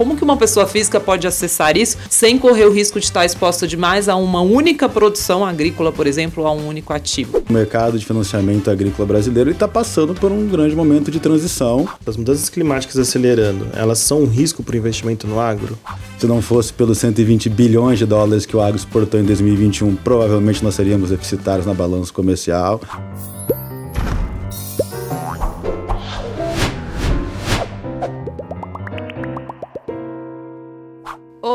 Como que uma pessoa física pode acessar isso sem correr o risco de estar exposta demais a uma única produção agrícola, por exemplo, ou a um único ativo? O mercado de financiamento agrícola brasileiro está passando por um grande momento de transição. As mudanças climáticas acelerando, elas são um risco para o investimento no agro? Se não fosse pelos 120 bilhões de dólares que o agro exportou em 2021, provavelmente nós seríamos deficitários na balança comercial.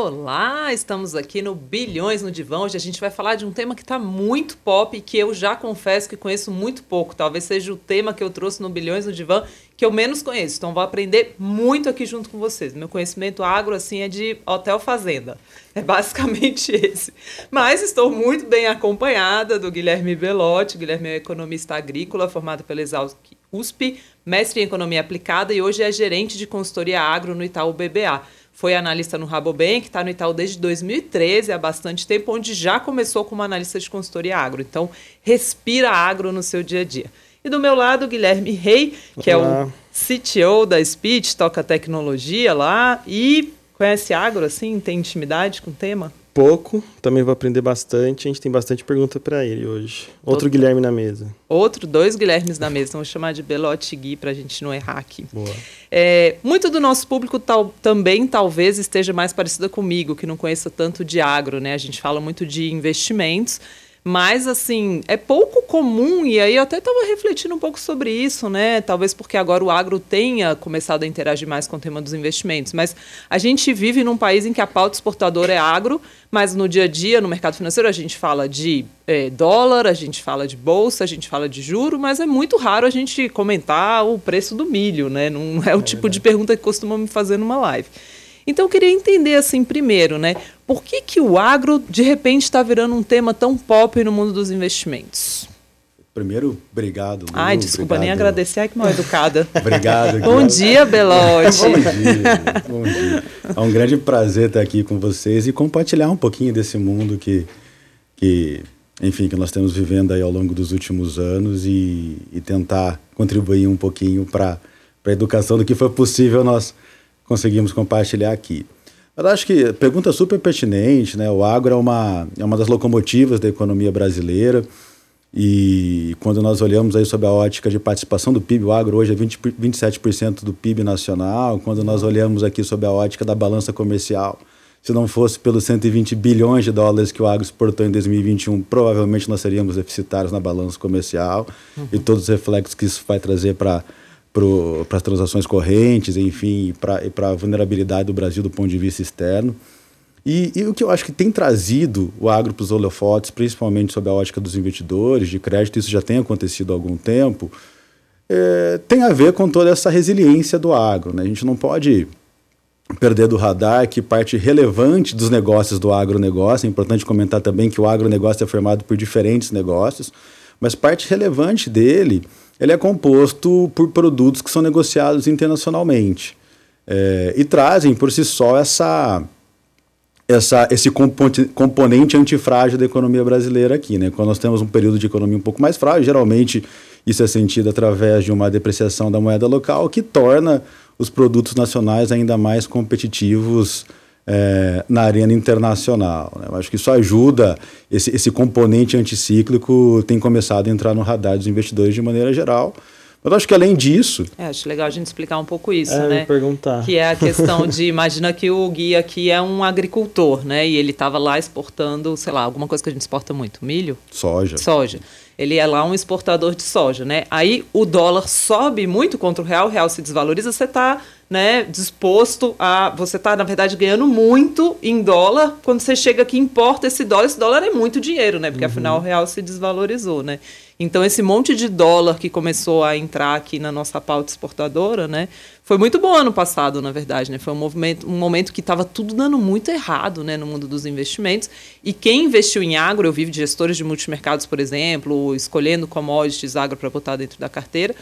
Olá, estamos aqui no Bilhões no Divã. Hoje a gente vai falar de um tema que está muito pop e que eu já confesso que conheço muito pouco. Talvez seja o tema que eu trouxe no Bilhões no Divã que eu menos conheço. Então vou aprender muito aqui junto com vocês. Meu conhecimento agro assim é de hotel fazenda. É basicamente esse. Mas estou muito bem acompanhada do Guilherme Belotti. Guilherme é economista agrícola formado pela Exausc USP, mestre em economia aplicada e hoje é gerente de consultoria agro no Itaú BBA foi analista no Rabobank, está no Itaú desde 2013, há bastante tempo, onde já começou como analista de consultoria agro. Então, respira agro no seu dia a dia. E do meu lado, Guilherme Rey, que Olá. é o CTO da Speech, toca tecnologia lá e conhece agro, assim, tem intimidade com o tema? Pouco, também vou aprender bastante. A gente tem bastante pergunta para ele hoje. Outro Todo. Guilherme na mesa. Outro, dois Guilhermes na mesa. Vou chamar de Belote Gui para a gente não errar aqui. Boa. É, muito do nosso público tal, também talvez esteja mais parecida comigo, que não conheça tanto de agro, né? A gente fala muito de investimentos. Mas, assim, é pouco comum, e aí eu até estava refletindo um pouco sobre isso, né? Talvez porque agora o agro tenha começado a interagir mais com o tema dos investimentos. Mas a gente vive num país em que a pauta exportadora é agro, mas no dia a dia, no mercado financeiro, a gente fala de é, dólar, a gente fala de bolsa, a gente fala de juro, mas é muito raro a gente comentar o preço do milho, né? Não é o é tipo verdade. de pergunta que costumam me fazer numa live. Então eu queria entender assim primeiro, né? Por que, que o agro de repente está virando um tema tão pop no mundo dos investimentos? Primeiro, obrigado. Lu, Ai, desculpa, obrigado. nem agradecer. Ai, que mal educada. obrigado. Bom dia, Belote. bom dia, bom dia. É um grande prazer estar aqui com vocês e compartilhar um pouquinho desse mundo que, que enfim, que nós temos vivendo aí ao longo dos últimos anos e, e tentar contribuir um pouquinho para a educação do que foi possível nós conseguimos compartilhar aqui. Eu acho que pergunta super pertinente, né? O agro é uma, é uma das locomotivas da economia brasileira e quando nós olhamos aí sobre a ótica de participação do PIB, o agro hoje é 20, 27% do PIB nacional. Quando nós olhamos aqui sobre a ótica da balança comercial, se não fosse pelos 120 bilhões de dólares que o agro exportou em 2021, provavelmente nós seríamos deficitários na balança comercial uhum. e todos os reflexos que isso vai trazer para para as transações correntes, enfim, para a vulnerabilidade do Brasil do ponto de vista externo. E, e, o que eu acho que tem trazido o agro para os holofotes, principalmente sob a ótica dos investidores de crédito, isso já tem acontecido há algum tempo, é, tem a ver com toda essa resiliência do agro. Né? A gente não pode perder do radar que parte relevante dos negócios do agronegócio, é importante comentar também que o agronegócio é formado por diferentes negócios, mas parte relevante dele ele é composto por produtos que são negociados internacionalmente é, e trazem por si só essa, essa, esse componente antifrágil da economia brasileira aqui. Né? Quando nós temos um período de economia um pouco mais frágil, geralmente isso é sentido através de uma depreciação da moeda local que torna os produtos nacionais ainda mais competitivos é, na arena internacional. Né? Eu acho que isso ajuda, esse, esse componente anticíclico tem começado a entrar no radar dos investidores de maneira geral. Mas eu acho que além disso. É, acho legal a gente explicar um pouco isso, é, né? perguntar. Que é a questão de. imagina que o Gui aqui é um agricultor, né? E ele estava lá exportando, sei lá, alguma coisa que a gente exporta muito: milho? Soja. Soja. Ele é lá um exportador de soja, né? Aí o dólar sobe muito contra o real, o real se desvaloriza, você está né, disposto a. Você está, na verdade, ganhando muito em dólar. Quando você chega aqui importa esse dólar, esse dólar é muito dinheiro, né? Porque uhum. afinal o real se desvalorizou, né? Então, esse monte de dólar que começou a entrar aqui na nossa pauta exportadora, né, foi muito bom ano passado, na verdade. Né? Foi um, movimento, um momento que estava tudo dando muito errado né, no mundo dos investimentos. E quem investiu em agro, eu vi de gestores de multimercados, por exemplo, escolhendo commodities agro para botar dentro da carteira,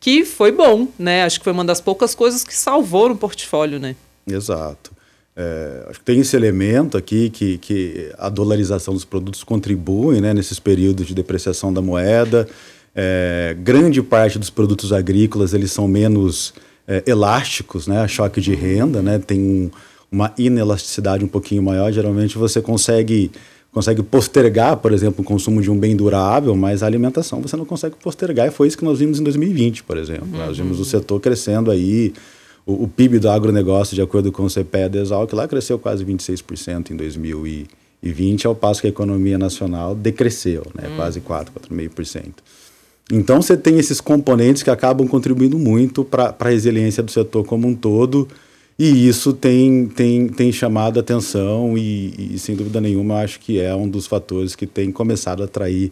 que foi bom. Né? Acho que foi uma das poucas coisas que salvou no portfólio. Né? Exato. É, acho que tem esse elemento aqui que, que a dolarização dos produtos contribui né, nesses períodos de depreciação da moeda. É, grande parte dos produtos agrícolas eles são menos é, elásticos, né, a choque de renda, né, tem um, uma inelasticidade um pouquinho maior. Geralmente você consegue consegue postergar, por exemplo, o consumo de um bem durável, mas a alimentação você não consegue postergar. E foi isso que nós vimos em 2020, por exemplo. Uhum. Nós vimos o setor crescendo aí, o, o, PIB do agronegócio, de acordo com o CPE da Exalc, lá cresceu quase 26% em 2020, ao passo que a economia nacional decresceu, né? Uhum. quase 4, 4,5%. Então você tem esses componentes que acabam contribuindo muito para a resiliência do setor como um todo, e isso tem, tem, tem chamado a atenção e, e, sem dúvida nenhuma, acho que é um dos fatores que tem começado a atrair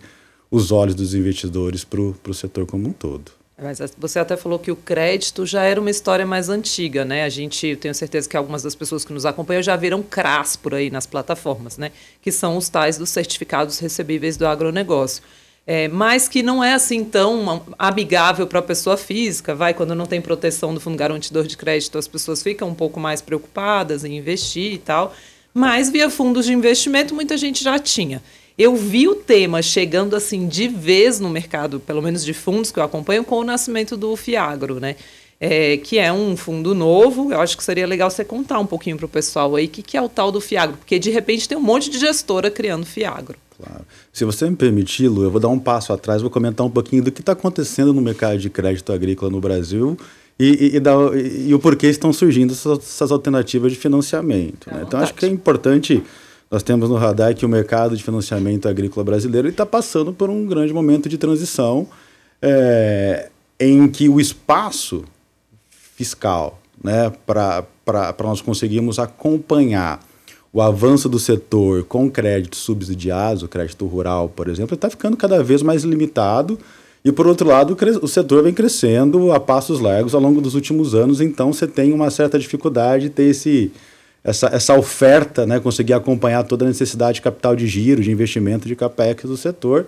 os olhos dos investidores para o setor como um todo. Mas você até falou que o crédito já era uma história mais antiga, né? A gente, tenho certeza que algumas das pessoas que nos acompanham já viram CRAS por aí nas plataformas, né? Que são os tais dos certificados recebíveis do agronegócio é, mas que não é assim tão amigável para a pessoa física. Vai, quando não tem proteção do fundo garantidor de crédito, as pessoas ficam um pouco mais preocupadas em investir e tal. Mas via fundos de investimento, muita gente já tinha. Eu vi o tema chegando assim de vez no mercado, pelo menos de fundos que eu acompanho, com o nascimento do Fiagro, né? É, que é um fundo novo. Eu acho que seria legal você contar um pouquinho para o pessoal aí o que, que é o tal do Fiagro, porque de repente tem um monte de gestora criando Fiagro. Claro. Se você me permitir, Lu, eu vou dar um passo atrás, vou comentar um pouquinho do que está acontecendo no mercado de crédito agrícola no Brasil e, e, e, da, e, o porquê estão surgindo essas, essas alternativas de financiamento. Né? Então, acho que é importante, nós temos no radar que o mercado de financiamento agrícola brasileiro está passando por um grande momento de transição é, em que o espaço fiscal né, para nós conseguirmos acompanhar o avanço do setor com créditos subsidiados, o crédito rural, por exemplo, está ficando cada vez mais limitado. E, por outro lado, o setor vem crescendo a passos largos ao longo dos últimos anos, então você tem uma certa dificuldade de ter esse, essa, essa oferta, né, conseguir acompanhar toda a necessidade de capital de giro, de investimento de capex do setor.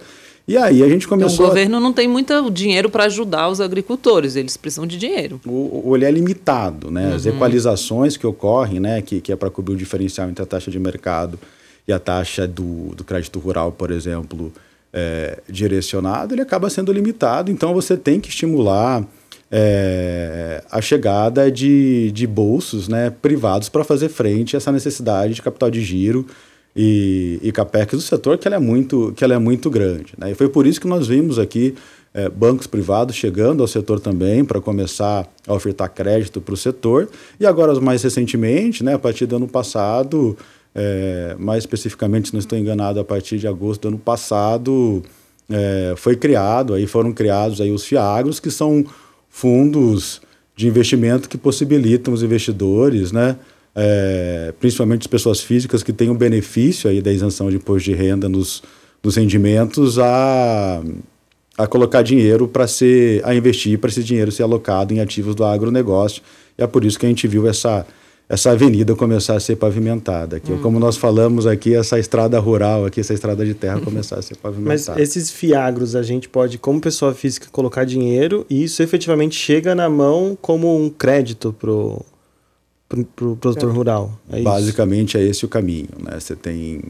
E aí a gente começou. Então, o governo a... não tem muito dinheiro para ajudar os agricultores, eles precisam de dinheiro. O, ele é limitado, né? Uhum. As equalizações que ocorrem, né? Que, que é para cobrir o diferencial entre a taxa de mercado e a taxa do, do crédito rural, por exemplo, é, direcionado, ele acaba sendo limitado. Então você tem que estimular é, a chegada de, de bolsos né, privados para fazer frente a essa necessidade de capital de giro e, e capex do setor que ela é muito, que ela é muito grande. Né? E foi por isso que nós vimos aqui é, bancos privados chegando ao setor também para começar a ofertar crédito para o setor. E agora, mais recentemente, né, a partir do ano passado, é, mais especificamente, se não estou enganado, a partir de agosto do ano passado, é, foi criado, aí foram criados aí os FIAGROS, que são fundos de investimento que possibilitam os investidores, né, é, principalmente as pessoas físicas que têm o benefício aí da isenção de imposto de renda nos, nos rendimentos, a, a colocar dinheiro para ser, a investir para esse dinheiro ser alocado em ativos do agronegócio. E é por isso que a gente viu essa, essa avenida começar a ser pavimentada. Aqui. Hum. Como nós falamos aqui, essa estrada rural, aqui, essa estrada de terra começar a ser pavimentada. Mas esses fiagros a gente pode, como pessoa física, colocar dinheiro e isso efetivamente chega na mão como um crédito para para o produtor rural. É basicamente isso. é esse o caminho. Né? Você tem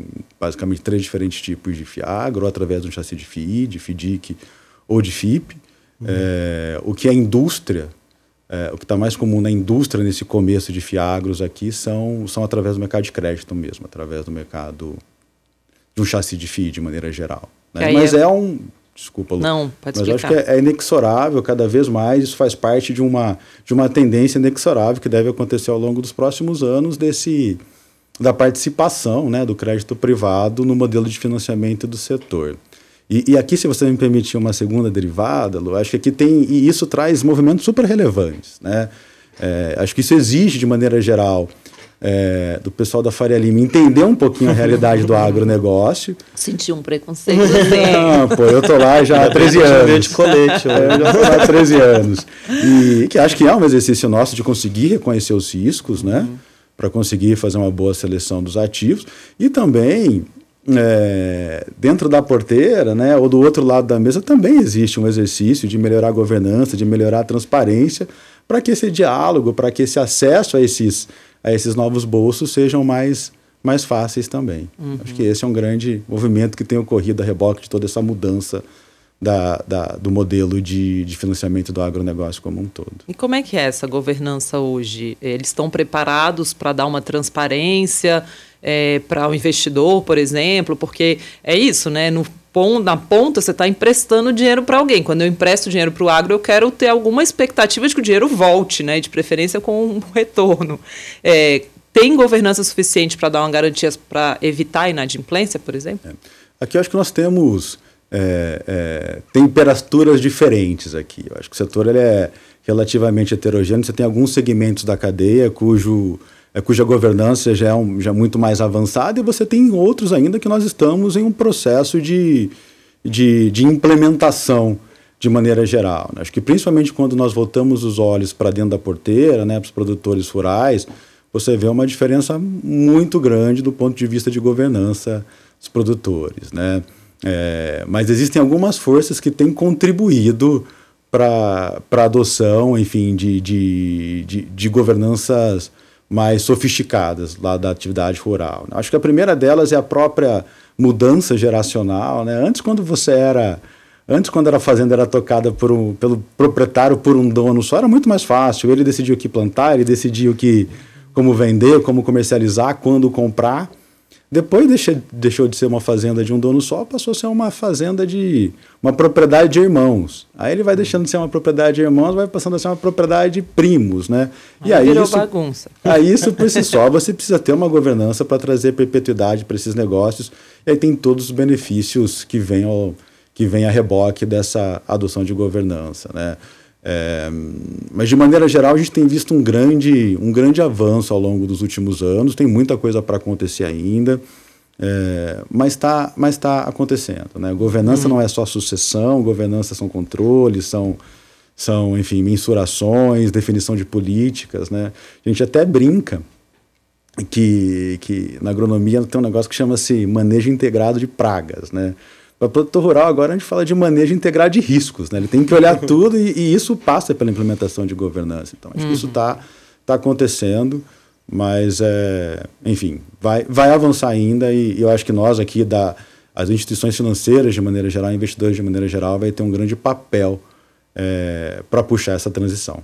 basicamente três diferentes tipos de fiagro, através de um chassi de FII, de FIDIC ou de FIP. Uhum. É, o que a indústria, é, o que está mais comum na indústria nesse começo de fiagros aqui são, são através do mercado de crédito mesmo, através do mercado de um chassi de FII de maneira geral. Né? Mas é, é um Desculpa, Lu. Não, pode Mas explicar. acho que é, é, inexorável cada vez mais, isso faz parte de uma, de uma tendência inexorável que deve acontecer ao longo dos próximos anos desse da participação né, do crédito privado no modelo de financiamento do setor. E, e, aqui, se você me permitir uma segunda derivada, Lu, acho que aqui tem, e isso traz movimentos super relevantes. Né? É, acho que isso exige, de maneira geral, é, do pessoal da Faria Lima entender um pouquinho a realidade do agronegócio. Sentir um preconceito. Não, ah, pô, eu tô lá já há 13 anos. De colete, eu já tô lá há 13 anos. E que acho que é um exercício nosso de conseguir reconhecer os riscos, né? Uhum. Para conseguir fazer uma boa seleção dos ativos. E também é, dentro da porteira, né, ou do outro lado da mesa, também existe um exercício de melhorar a governança, de melhorar a transparência, para que esse diálogo, para que esse acesso a esses a esses novos bolsos sejam mais, mais fáceis também. Uhum. Acho que esse é um grande movimento que tem ocorrido a reboque de toda essa mudança da, da, do modelo de, de financiamento do agronegócio como um todo. E como é que é essa governança hoje? Eles estão preparados para dar uma transparência é, para o investidor, por exemplo? Porque é isso, né? No, na ponta você está emprestando dinheiro para alguém. Quando eu empresto dinheiro para o agro, eu quero ter alguma expectativa de que o dinheiro volte, né? De preferência com um retorno. É, tem governança suficiente para dar uma garantia para evitar a inadimplência, por exemplo? É. Aqui eu acho que nós temos é, é, temperaturas diferentes aqui. Eu acho que o setor ele é relativamente heterogêneo. Você tem alguns segmentos da cadeia cujo, cuja governança já é, um, já é muito mais avançada e você tem outros ainda que nós estamos em um processo de, de, de implementação de maneira geral. Né? Acho que principalmente quando nós voltamos os olhos para dentro da porteira, né, para os produtores rurais, você vê uma diferença muito grande do ponto de vista de governança dos produtores. Né? É, mas existem algumas forças que têm contribuído para a adoção, enfim, de, de, de, de, governanças mais sofisticadas lá da atividade rural. Acho que a primeira delas é a própria mudança geracional. Né? Antes, quando você era Antes, quando a fazenda era tocada por um, pelo proprietário por um dono só, era muito mais fácil. Ele decidia o que plantar, ele decidia o que, como vender, como comercializar, quando comprar. Depois deixa, deixou de ser uma fazenda de um dono só, passou a ser uma fazenda de uma propriedade de irmãos. Aí ele vai deixando de ser uma propriedade de irmãos, vai passando a ser uma propriedade de primos, né? E aí virou isso, bagunça. Aí isso por si só você precisa ter uma governança para trazer perpetuidade para esses negócios. E aí tem todos os benefícios que vêm ao, que vem a reboque dessa adoção de governança, né? É, mas de maneira geral a gente tem visto um grande, um grande avanço ao longo dos últimos anos, tem muita coisa para acontecer ainda, é, mas está mas tá acontecendo. Né? Governança uhum. não é só sucessão, governança são controles, são, são enfim, mensurações, definição de políticas. Né? A gente até brinca que, que na agronomia tem um negócio que chama-se manejo integrado de pragas. Né? Para produtor rural, agora a gente fala de manejo integrado de riscos. Né? Ele tem que olhar tudo e, e, isso passa pela implementação de governança. Então, acho uhum. que isso está uhum. tá acontecendo, mas, é, enfim, vai, vai avançar ainda e, e eu acho que nós aqui, da, as instituições financeiras de maneira geral, investidores de maneira geral, vai ter um grande papel é, para puxar essa transição.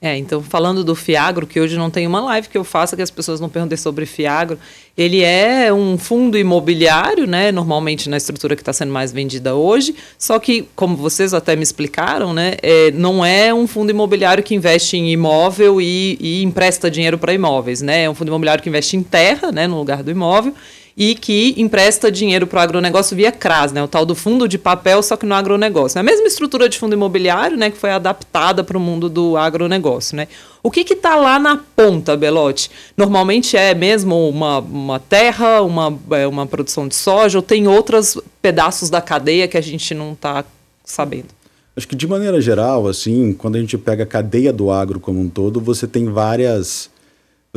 É, então falando do Fiagro, que hoje não tem uma live que eu faça que as pessoas não perguntem sobre Fiagro, ele é um fundo imobiliário, né, normalmente na estrutura que está sendo mais vendida hoje, só que, como vocês até me explicaram, né, é, não é um fundo imobiliário que investe em imóvel e, e empresta dinheiro para imóveis, né, é um fundo imobiliário que investe em terra, né, no lugar do imóvel, e que empresta dinheiro para o agronegócio via CRAS, né, o tal do fundo de papel, só que no agronegócio. É a mesma estrutura de fundo imobiliário né, que foi adaptada para o mundo do agronegócio. Né. O que está lá na ponta, Belote? Normalmente é mesmo uma, uma terra, uma, é, uma produção de soja, ou tem outros pedaços da cadeia que a gente não está sabendo? Acho que de maneira geral, assim, quando a gente pega a cadeia do agro como um todo, você tem várias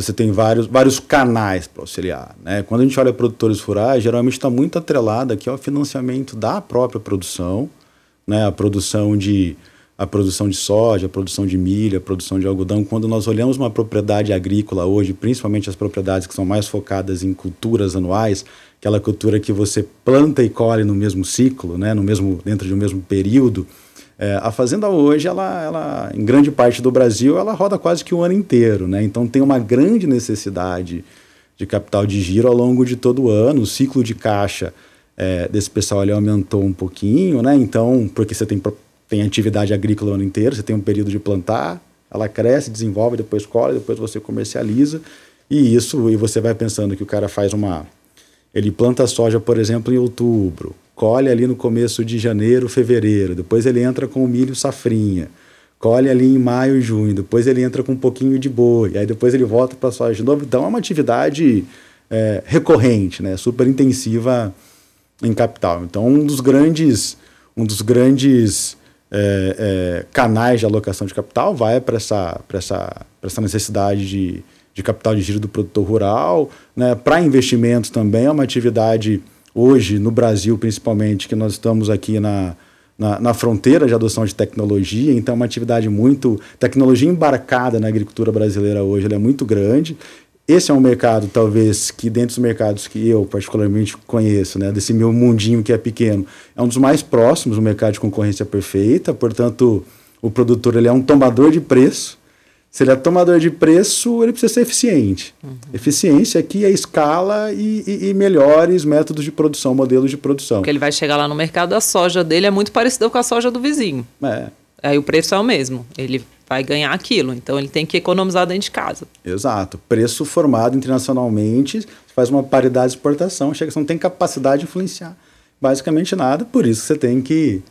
você tem vários, vários canais para auxiliar. Né? Quando a gente olha produtores rurais, geralmente está muito atrelado aqui ao financiamento da própria produção, né? a produção de a produção de soja, a produção de milho, a produção de algodão. Quando nós olhamos uma propriedade agrícola hoje, principalmente as propriedades que são mais focadas em culturas anuais, aquela cultura que você planta e colhe no mesmo ciclo, né, no mesmo dentro de um mesmo período, é, a fazenda hoje, ela, ela, em grande parte do Brasil, ela roda quase que o ano inteiro, né? Então tem uma grande necessidade de capital de giro ao longo de todo o ano. O ciclo de caixa é, desse pessoal ali aumentou um pouquinho, né? Então, porque você tem, tem atividade agrícola o ano inteiro, você tem um período de plantar, ela cresce, desenvolve, depois colhe, depois você comercializa. E isso, e você vai pensando que o cara faz uma. Ele planta soja, por exemplo, em outubro colhe ali no começo de janeiro, fevereiro, depois ele entra com o milho safrinha, colhe ali em maio e junho, depois ele entra com um pouquinho de boi, aí depois ele volta para soja de novo. Então é uma atividade é, recorrente, né, super intensiva em capital. Então um dos grandes, um dos grandes é, é, canais de alocação de capital vai para essa, essa, essa necessidade de, de capital de giro do produtor rural, né, para investimentos também é uma atividade hoje no Brasil, principalmente, que nós estamos aqui na, na, na, fronteira de adoção de tecnologia, então é uma atividade muito. Tecnologia embarcada na agricultura brasileira hoje é muito grande. esse é um mercado, talvez, que dentro dos mercados que eu particularmente conheço, né, desse meu mundinho que é pequeno, é um dos mais próximos do mercado de concorrência perfeita, portanto, o produtor ele é um tomador de preço. Se ele é tomador de preço, ele precisa ser eficiente. Uhum. Eficiência aqui é escala e, e, e, melhores métodos de produção, modelos de produção. Porque ele vai chegar lá no mercado, a soja dele é muito parecida com a soja do vizinho. É. Aí o preço é o mesmo. Ele vai ganhar aquilo. Então ele tem que economizar dentro de casa. Exato. Preço formado internacionalmente, faz uma paridade de exportação, chega, você não tem capacidade de influenciar basicamente nada, por isso você tem que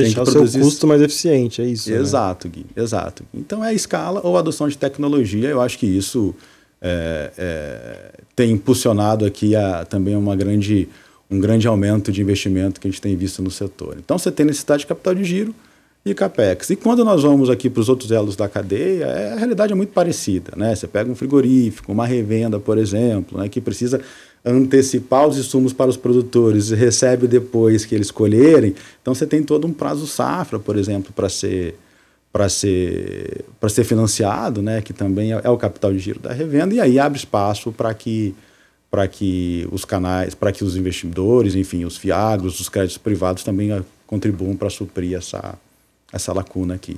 deixar o seu custo mais eficiente, é isso. Né? Exato, né? Gui, exato. Então é escala ou adoção de tecnologia, eu acho que isso é, é, tem impulsionado aqui a, também uma grande, um grande aumento de investimento que a gente tem visto no setor. Então você tem necessidade de capital de giro, e capex. E quando nós vamos aqui para os outros elos da cadeia, é, a realidade é muito parecida. Né? Você pega um frigorífico, uma revenda, por exemplo, né, que precisa antecipar os insumos para os produtores e recebe depois que eles colherem. Então você tem todo um prazo safra, por exemplo, para ser para ser para ser financiado, né, que também é, é, o capital de giro da revenda e aí abre espaço para que para que os canais, para que os investidores, enfim, os fiagros, os créditos privados também ah, contribuam para suprir essa essa lacuna aqui,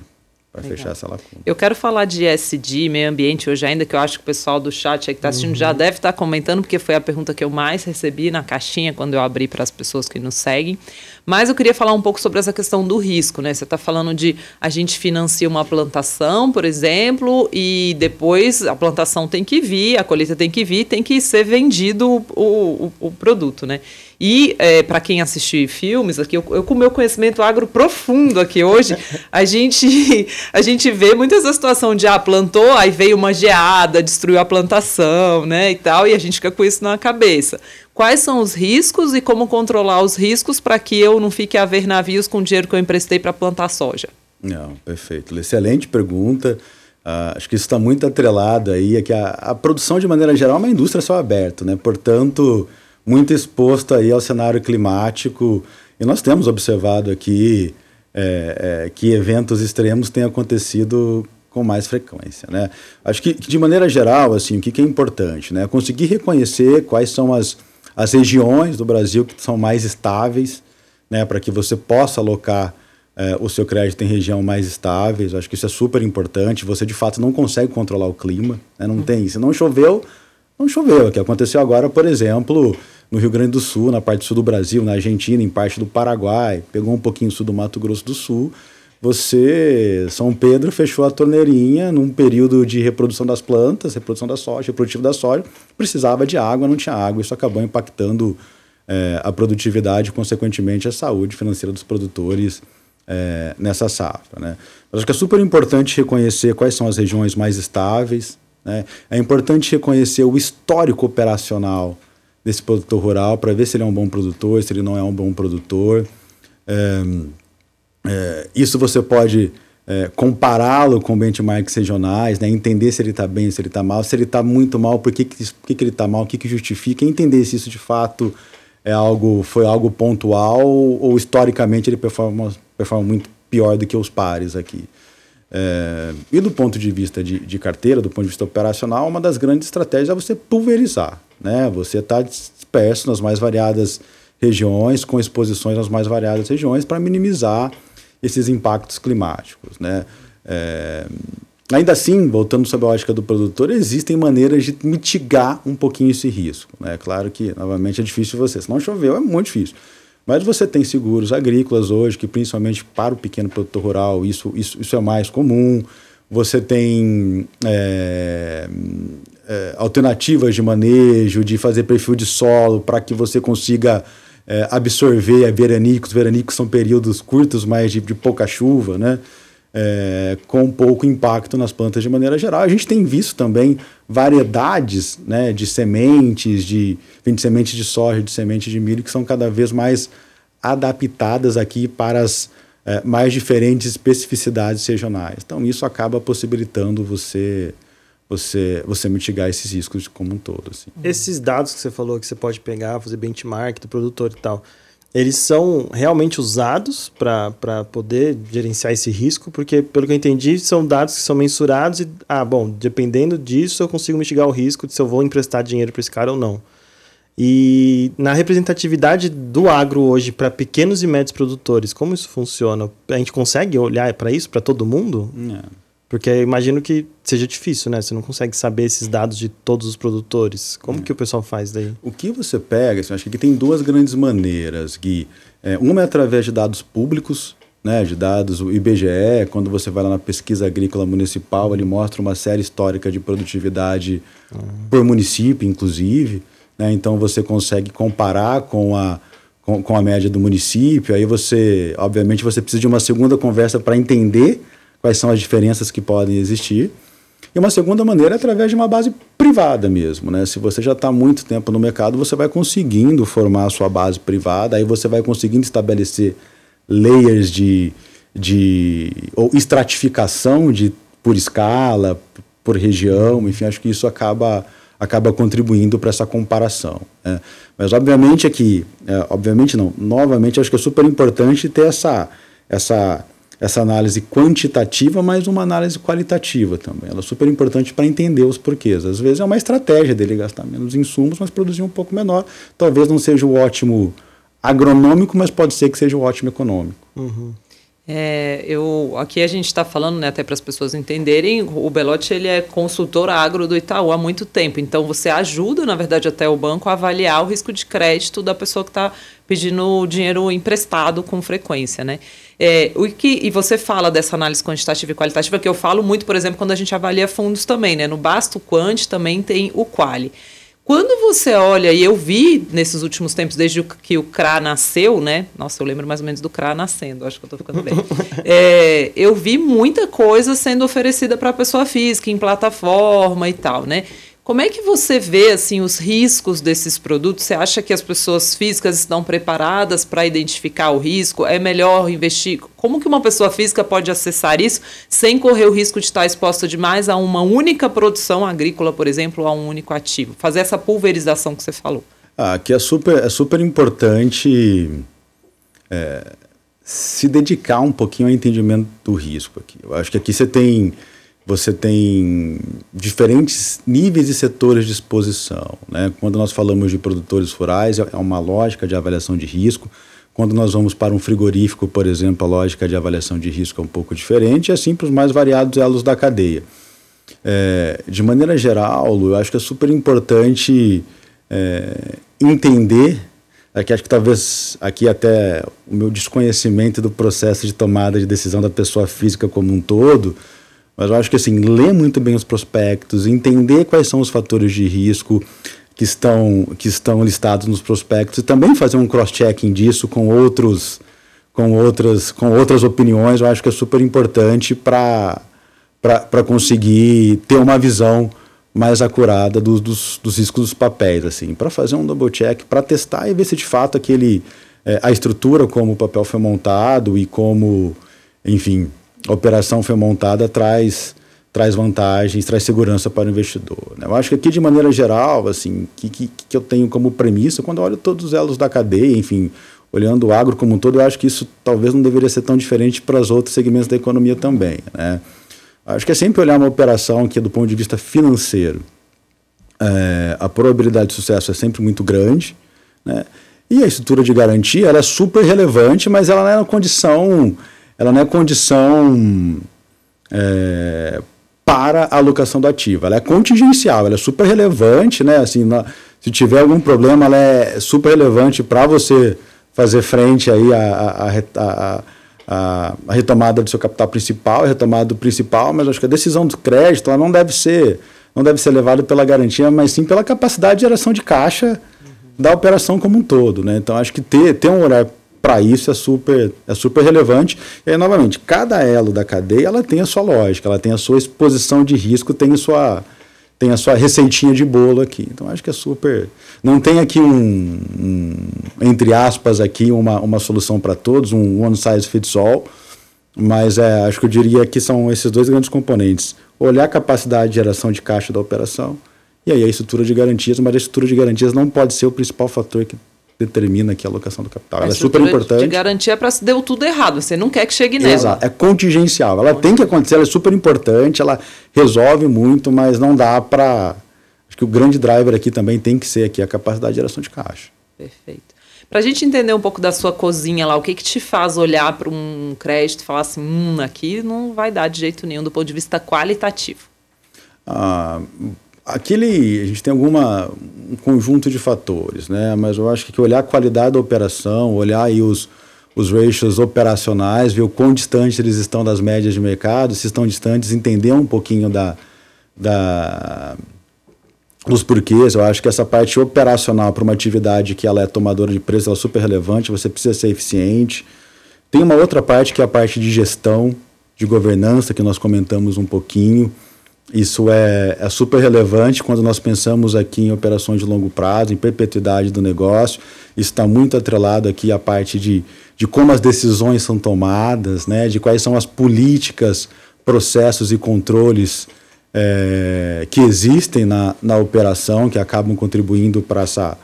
para fechar essa lacuna. Eu quero falar de SD, meio ambiente hoje ainda, que eu acho que o pessoal do chat aí que está assistindo uhum. já deve estar tá comentando, porque foi a pergunta que eu mais recebi na caixinha quando eu abri para as pessoas que nos seguem. Mas eu queria falar um pouco sobre essa questão do risco, né? Você está falando de a gente financia uma plantação, por exemplo, e depois a plantação tem que vir, a colheita tem que vir, tem que ser vendido o, o, o produto, né? E é, para quem assistir filmes aqui, eu, eu, com meu conhecimento agro profundo aqui hoje, a gente a gente vê muitas a situação de ah, plantou, aí veio uma geada, destruiu a plantação, né, e tal, e a gente fica com isso na cabeça. Quais são os riscos e como controlar os riscos para que eu não fique a ver navios com o dinheiro que eu emprestei para plantar soja? Não, perfeito. Excelente pergunta. Uh, acho que isso está muito atrelado aí, é que a, a, produção, de maneira geral, é uma indústria só aberta, né? Portanto, muito exposto aí ao cenário climático. E nós temos observado aqui é, é, que eventos extremos têm acontecido com mais frequência, né? Acho que, de maneira geral, assim, o que, que é importante, né? Conseguir reconhecer quais são as, as regiões do Brasil que são mais estáveis, né? Para que você possa alocar é, o seu crédito em região mais estáveis. Acho que isso é super importante. Você de fato não consegue controlar o clima, né? Não uhum. tem. Se não choveu, não choveu. O que aconteceu agora, por exemplo, no Rio Grande do Sul, na parte sul do Brasil, na Argentina, em parte do Paraguai, pegou um pouquinho sul do Mato Grosso do Sul. Você, São Pedro, fechou a torneirinha num período de reprodução das plantas, reprodução da soja, reprodutivo da soja, precisava de água, não tinha água, isso acabou impactando é, a produtividade consequentemente, a saúde financeira dos produtores é, nessa safra. Né? Mas acho que é super importante reconhecer quais são as regiões mais estáveis, né? é importante reconhecer o histórico operacional desse produtor rural para ver se ele é um bom produtor, se ele não é um bom produtor. É, é, isso você pode é, compará-lo com benchmarks regionais, né? entender se ele está bem, se ele está mal. Se ele está muito mal, por que, que, que, que ele está mal, o que, que justifica, entender se isso de fato é algo, foi algo pontual ou historicamente ele performa, performa muito pior do que os pares aqui. É, e do ponto de vista de, de, carteira, do ponto de vista operacional, uma das grandes estratégias é você pulverizar. Né? Você está disperso nas mais variadas regiões, com exposições nas mais variadas regiões, para minimizar esses impactos climáticos. Né? É, ainda assim, voltando sobre a lógica do produtor, existem maneiras de mitigar um pouquinho esse risco. É né? claro que, novamente, é difícil você. Se não choveu, é muito difícil. Mas você tem seguros agrícolas hoje, que principalmente para o pequeno produtor rural, isso, isso, isso é mais comum. Você tem é, é, alternativas de manejo, de fazer perfil de solo para que você consiga é, absorver a veranicos. Veranicos são períodos curtos, mas de, de pouca chuva, né? É, com pouco impacto nas plantas de maneira geral. A gente tem visto também variedades né, de sementes, de, de sementes de soja, de semente de milho, que são cada vez mais adaptadas aqui para as é, mais diferentes especificidades regionais. Então, isso acaba possibilitando você você, você mitigar esses riscos como um todo. Assim. Esses dados que você falou que você pode pegar, fazer benchmark do produtor e tal, eles são realmente usados para poder gerenciar esse risco, porque, pelo que eu entendi, são dados que são mensurados e, ah, bom, dependendo disso, eu consigo mitigar o risco de se eu vou emprestar dinheiro para esse cara ou não. E na representatividade do agro hoje para pequenos e médios produtores, como isso funciona? A gente consegue olhar para isso, para todo mundo? É. Porque eu imagino que seja difícil, né? Você não consegue saber esses dados de todos os produtores. Como é. que o pessoal faz daí? O que você pega, assim, acho que tem duas grandes maneiras, Gui. É, uma é através de dados públicos, né, de dados, o IBGE, quando você vai lá na pesquisa agrícola municipal, ele mostra uma série histórica de produtividade uhum. por município, inclusive. Né? Então você consegue comparar com a, com, com, a média do município. Aí você, obviamente, você precisa de uma segunda conversa para entender quais são as diferenças que podem existir. E uma segunda maneira é através de uma base privada mesmo. Né? Se você já está muito tempo no mercado, você vai conseguindo formar a sua base privada, aí você vai conseguindo estabelecer layers de, de ou estratificação de, por escala, por região, enfim, acho que isso acaba acaba contribuindo para essa comparação. Né? Mas obviamente aqui, é, obviamente não, novamente acho que é super importante ter essa, essa, essa análise quantitativa, mas uma análise qualitativa também. Ela é super importante para entender os porquês. Às vezes é uma estratégia dele gastar menos insumos, mas produzir um pouco menor. Talvez não seja o ótimo agronômico, mas pode ser que seja o ótimo econômico. Uhum. É, eu, aqui a gente está falando, né, até para as pessoas entenderem, o Belotti ele é consultor agro do Itaú há muito tempo. Então você ajuda, na verdade, até o banco a avaliar o risco de crédito da pessoa que está pedindo dinheiro emprestado com frequência, né? É, o que, e você fala dessa análise quantitativa e qualitativa, que eu falo muito, por exemplo, quando a gente avalia fundos também, né? No Basto Quant também tem o Quali. Quando você olha, e eu vi nesses últimos tempos, desde que o CRA nasceu, né? Nossa, eu lembro mais ou menos do CRA nascendo, acho que eu estou ficando bem. é, eu vi muita coisa sendo oferecida para a pessoa física, em plataforma e tal, né? Como é que você vê assim os riscos desses produtos? Você acha que as pessoas físicas estão preparadas para identificar o risco? É melhor investir? Como que uma pessoa física pode acessar isso sem correr o risco de estar exposta demais a uma única produção agrícola, por exemplo, a um único ativo? Fazer essa pulverização que você falou. Ah, aqui é super, é super importante é, se dedicar um pouquinho ao entendimento do risco aqui. Eu acho que aqui você tem você tem diferentes níveis e setores de exposição. Né? Quando nós falamos de produtores rurais, é uma lógica de avaliação de risco. Quando nós vamos para um frigorífico, por exemplo, a lógica de avaliação de risco é um pouco diferente, e assim para os mais variados elos da cadeia. É, de maneira geral, eu acho que é super importante é, entender, aqui acho que talvez aqui até o meu desconhecimento do processo de tomada de decisão da pessoa física como um todo, mas eu acho que assim, ler muito bem os prospectos, entender quais são os fatores de risco que estão, que estão listados nos prospectos e também fazer um cross-checking disso com outros com outras com outras opiniões, eu acho que é super importante para para conseguir ter uma visão mais acurada dos, dos, dos riscos dos papéis, assim, para fazer um double check, para testar e ver se de fato aquele é, a estrutura como o papel foi montado e como, enfim, a operação foi montada traz traz vantagens, traz segurança para o investidor. Né? Eu acho que aqui, de maneira geral, assim, que, que, que eu tenho como premissa, quando olho todos os elos da cadeia, enfim, olhando o agro como um todo, eu acho que isso talvez não deveria ser tão diferente para os outros segmentos da economia também. Né? Acho que é sempre olhar uma operação que, do ponto de vista financeiro, é, a probabilidade de sucesso é sempre muito grande, né? e a estrutura de garantia ela é super relevante, mas ela não é uma condição ela não é condição é, para a alocação do ativo. Ela é contingencial, ela é super relevante, né? Assim, na, se tiver algum problema, ela é super relevante para você fazer frente aí a, a, a, a, retomada do seu capital principal, a retomada do principal, mas acho que a decisão do crédito ela não deve ser não deve ser levada pela garantia, mas sim pela capacidade de geração de caixa da operação como um todo, né? Então acho que ter, ter um olhar para isso é super, é super relevante. E aí, novamente, cada elo da cadeia ela tem a sua lógica, ela tem a sua exposição de risco, tem a sua, tem a sua receitinha de bolo aqui. Então, acho que é super. Não tem aqui um, um entre aspas, aqui uma, uma solução para todos, um one size fits all. Mas é, acho que eu diria que são esses dois grandes componentes. Olhar a capacidade de geração de caixa da operação e aí a estrutura de garantias, mas a estrutura de garantias não pode ser o principal fator que determina aqui a alocação do capital. Ela é super importante. De garantia para se deu tudo errado. Você não quer que chegue nela. Exato. É contingencial. Ela tem que acontecer, ela é super importante, ela resolve muito, mas não dá para. Acho que o grande driver aqui também tem que ser aqui a capacidade de geração de caixa. Perfeito. Para a gente entender um pouco da sua cozinha lá, o que, que te faz olhar para um crédito e falar assim, hum, aqui não vai dar de jeito nenhum do ponto de vista qualitativo? Ah, aquele, a gente tem alguma um conjunto de fatores, né? Mas eu acho que olhar a qualidade da operação, olhar aí os os ratios operacionais, ver o quão distante eles estão das médias de mercado, se estão distantes, entender um pouquinho da, da os porquês. Eu acho que essa parte operacional para uma atividade que ela é tomadora de preço, ela é super relevante, você precisa ser eficiente. Tem uma outra parte que é a parte de gestão, de governança, que nós comentamos um pouquinho. Isso é, é super relevante quando nós pensamos aqui em operações de longo prazo, em perpetuidade do negócio. Está muito atrelado aqui à parte de, de como as decisões são tomadas, né, de quais são as políticas, processos e controles é, que existem na, na operação, que acabam contribuindo para essa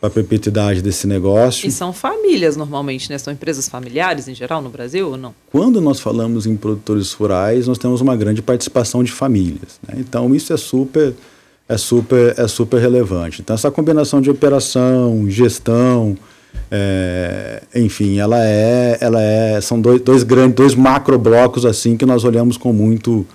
para a perpetuidade desse negócio. E são famílias normalmente, né? São empresas familiares em geral no Brasil ou não? Quando nós falamos em produtores rurais, nós temos uma grande participação de famílias. Né? Então isso é super, é super, é super relevante. Então essa combinação de operação, gestão, é, enfim, ela é, ela é, são dois, dois grandes, dois macro blocos assim que nós olhamos com muito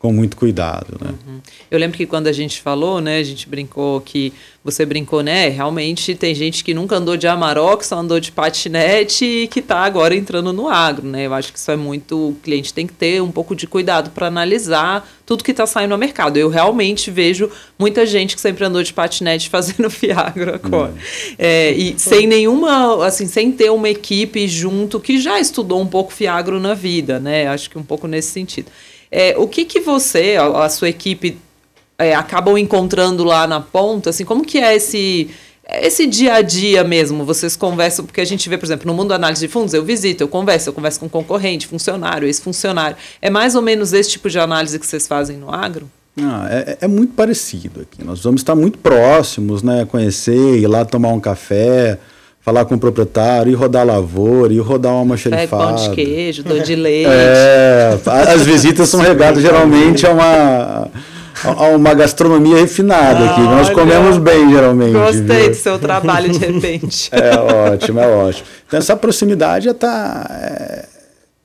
com muito cuidado, né? Uhum. Eu lembro que quando a gente falou, né, a gente brincou que você brincou, né? Realmente tem gente que nunca andou de Amarok, só andou de patinete e que está agora entrando no agro, né? Eu acho que isso é muito. O cliente tem que ter um pouco de cuidado para analisar tudo que está saindo no mercado. Eu realmente vejo muita gente que sempre andou de patinete fazendo Fiagro agora. Hum. É, e sem nenhuma, assim, sem ter uma equipe junto que já estudou um pouco Fiagro na vida, né? Acho que um pouco nesse sentido. É, o que, que você, a, a sua equipe é, acabam encontrando lá na ponta? Assim, como que é esse esse dia a dia mesmo, vocês conversam, porque a gente vê, por exemplo, no mundo da análise de fundos, eu visito, eu converso, eu converso com concorrente, funcionário, ex-funcionário. É mais ou menos esse tipo de análise que vocês fazem no agro? Ah, é, é, muito parecido aqui. Nós vamos estar muito próximos, né? Conhecer, ir lá tomar um café, falar com o proprietário, ir rodar lavoura, ir rodar uma xerifada. Pão de queijo, dor de leite. É, as visitas são regadas geralmente a uma a uma gastronomia refinada aqui. Nós comemos bem, geralmente. Gostei viu? do seu trabalho de repente. é ótimo, é ótimo. Então, essa proximidade é tá, é,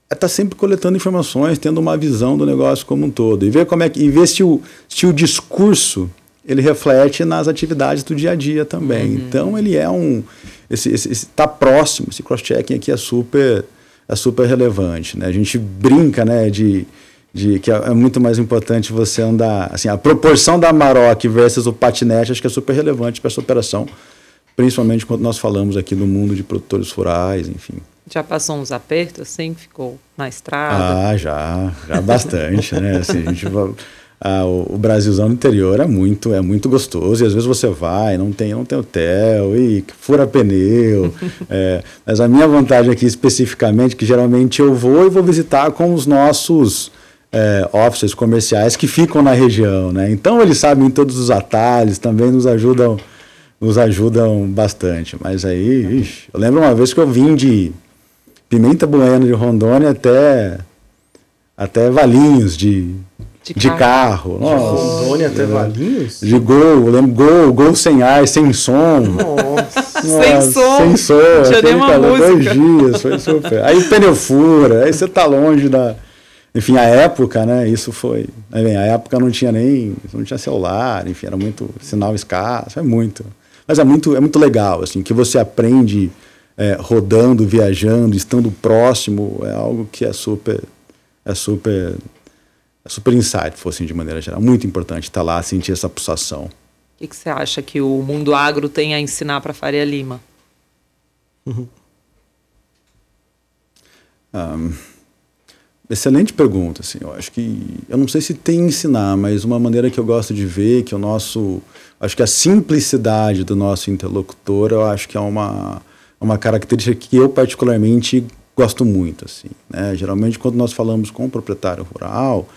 é tá sempre coletando informações, tendo uma visão do negócio como um todo. E ver, como é que, e ver se, o, se o discurso ele reflete nas atividades do dia a dia também. Uhum. Então, ele é um. Esse, esse, esse tá próximo, esse cross-checking aqui é super, é super relevante. Né? A gente brinca né, de de que é, é muito mais importante você andar, assim, a proporção da Maroc versus o patinete acho que é super relevante para essa operação, principalmente quando nós falamos aqui do mundo de produtores rurais, enfim. Já passou uns apertos assim, ficou na estrada? Ah, já, já bastante, né? Assim, a gente ah, o, o Brasilzão no interior é muito, é muito gostoso e às vezes você vai, não tem, não tem hotel e fura pneu. é, mas a minha vantagem aqui especificamente que geralmente eu vou e vou visitar com os nossos é, offices comerciais que ficam na região, né? Então eles sabem todos os atalhos, também nos ajudam, nos ajudam bastante. Mas aí, ixi, eu lembro uma vez que eu vim de Pimenta Bueno de Rondônia até até Valinhos de de, de carro. De Rondônia até Valinhos? De gol, eu lembro gol, gol sem ar, sem som. Nossa. sem som. Sem som. Tinha nem uma música. Dois dias, foi super. Aí pneu fura, aí você tá longe da enfim, a época, né, isso foi. Bem, a época não tinha nem. não tinha celular, enfim, era muito sinal escasso, é muito. Mas é muito, é muito legal, assim, que você aprende é, rodando, viajando, estando próximo, é algo que é super. É super. É super insightful, assim, de maneira geral. Muito importante estar lá, sentir essa pulsação. O que, que você acha que o mundo agro tem a ensinar para Faria Lima? Uhum. Um, Excelente pergunta, assim. Eu acho que eu não sei se tem ensinar, mas uma maneira que eu gosto de ver que o nosso, acho que a simplicidade do nosso interlocutor, eu acho que é uma uma característica que eu particularmente gosto muito, assim. Né? Geralmente quando nós falamos com o proprietário rural,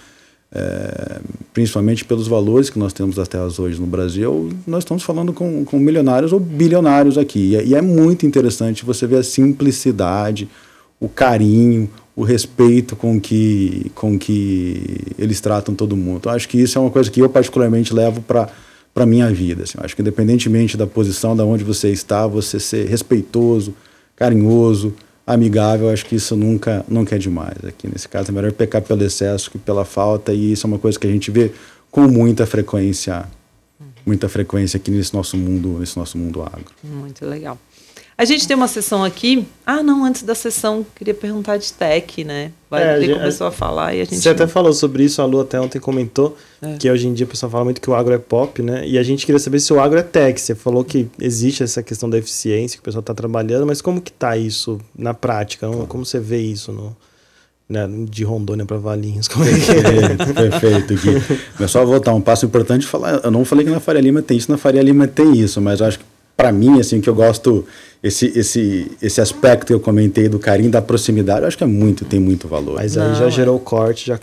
é, principalmente pelos valores que nós temos das terras hoje no Brasil, nós estamos falando com, com milionários ou bilionários aqui. E, é, e é muito interessante você ver a simplicidade, o carinho, o respeito com que, com que eles tratam todo mundo. Então, acho que isso é uma coisa que eu particularmente levo para para minha vida. Assim. Acho que independentemente da posição, da onde você está, você ser respeitoso, carinhoso, amigável, acho que isso nunca, nunca é demais. Aqui nesse caso é melhor pecar pelo excesso que pela falta, e isso é uma coisa que a gente vê com muita frequência, muita frequência aqui nesse nosso mundo, nesse nosso mundo agro. Muito legal. A gente tem uma sessão aqui. Ah, não, antes da sessão, queria perguntar de tech, né? Vai é, ter começou a, a falar e a gente. Você até falou sobre isso, a Lu até ontem comentou é. que hoje em dia o pessoal fala muito que o agro é pop, né? E a gente queria saber se o agro é tech. Você falou que existe essa questão da eficiência, que o pessoal está trabalhando, mas como que tá isso na prática? Como você vê isso no, de Rondônia para Valinhos. Como é que é? Perfeito, Gui. Mas só voltar um passo importante falar. Eu não falei que na Faria Lima tem isso, na Faria Lima tem isso, mas acho que para mim, assim, que eu gosto esse, esse, esse aspecto que eu comentei do carinho, da proximidade, eu acho que é muito, tem muito valor. Mas aí Não, já é. gerou o corte, já.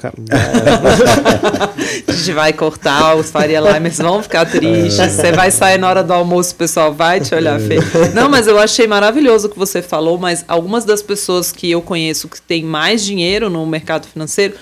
a gente vai cortar os Faria Limers, vão ficar tristes. É. Você vai sair na hora do almoço, o pessoal vai te olhar feio. Não, mas eu achei maravilhoso o que você falou, mas algumas das pessoas que eu conheço que têm mais dinheiro no mercado financeiro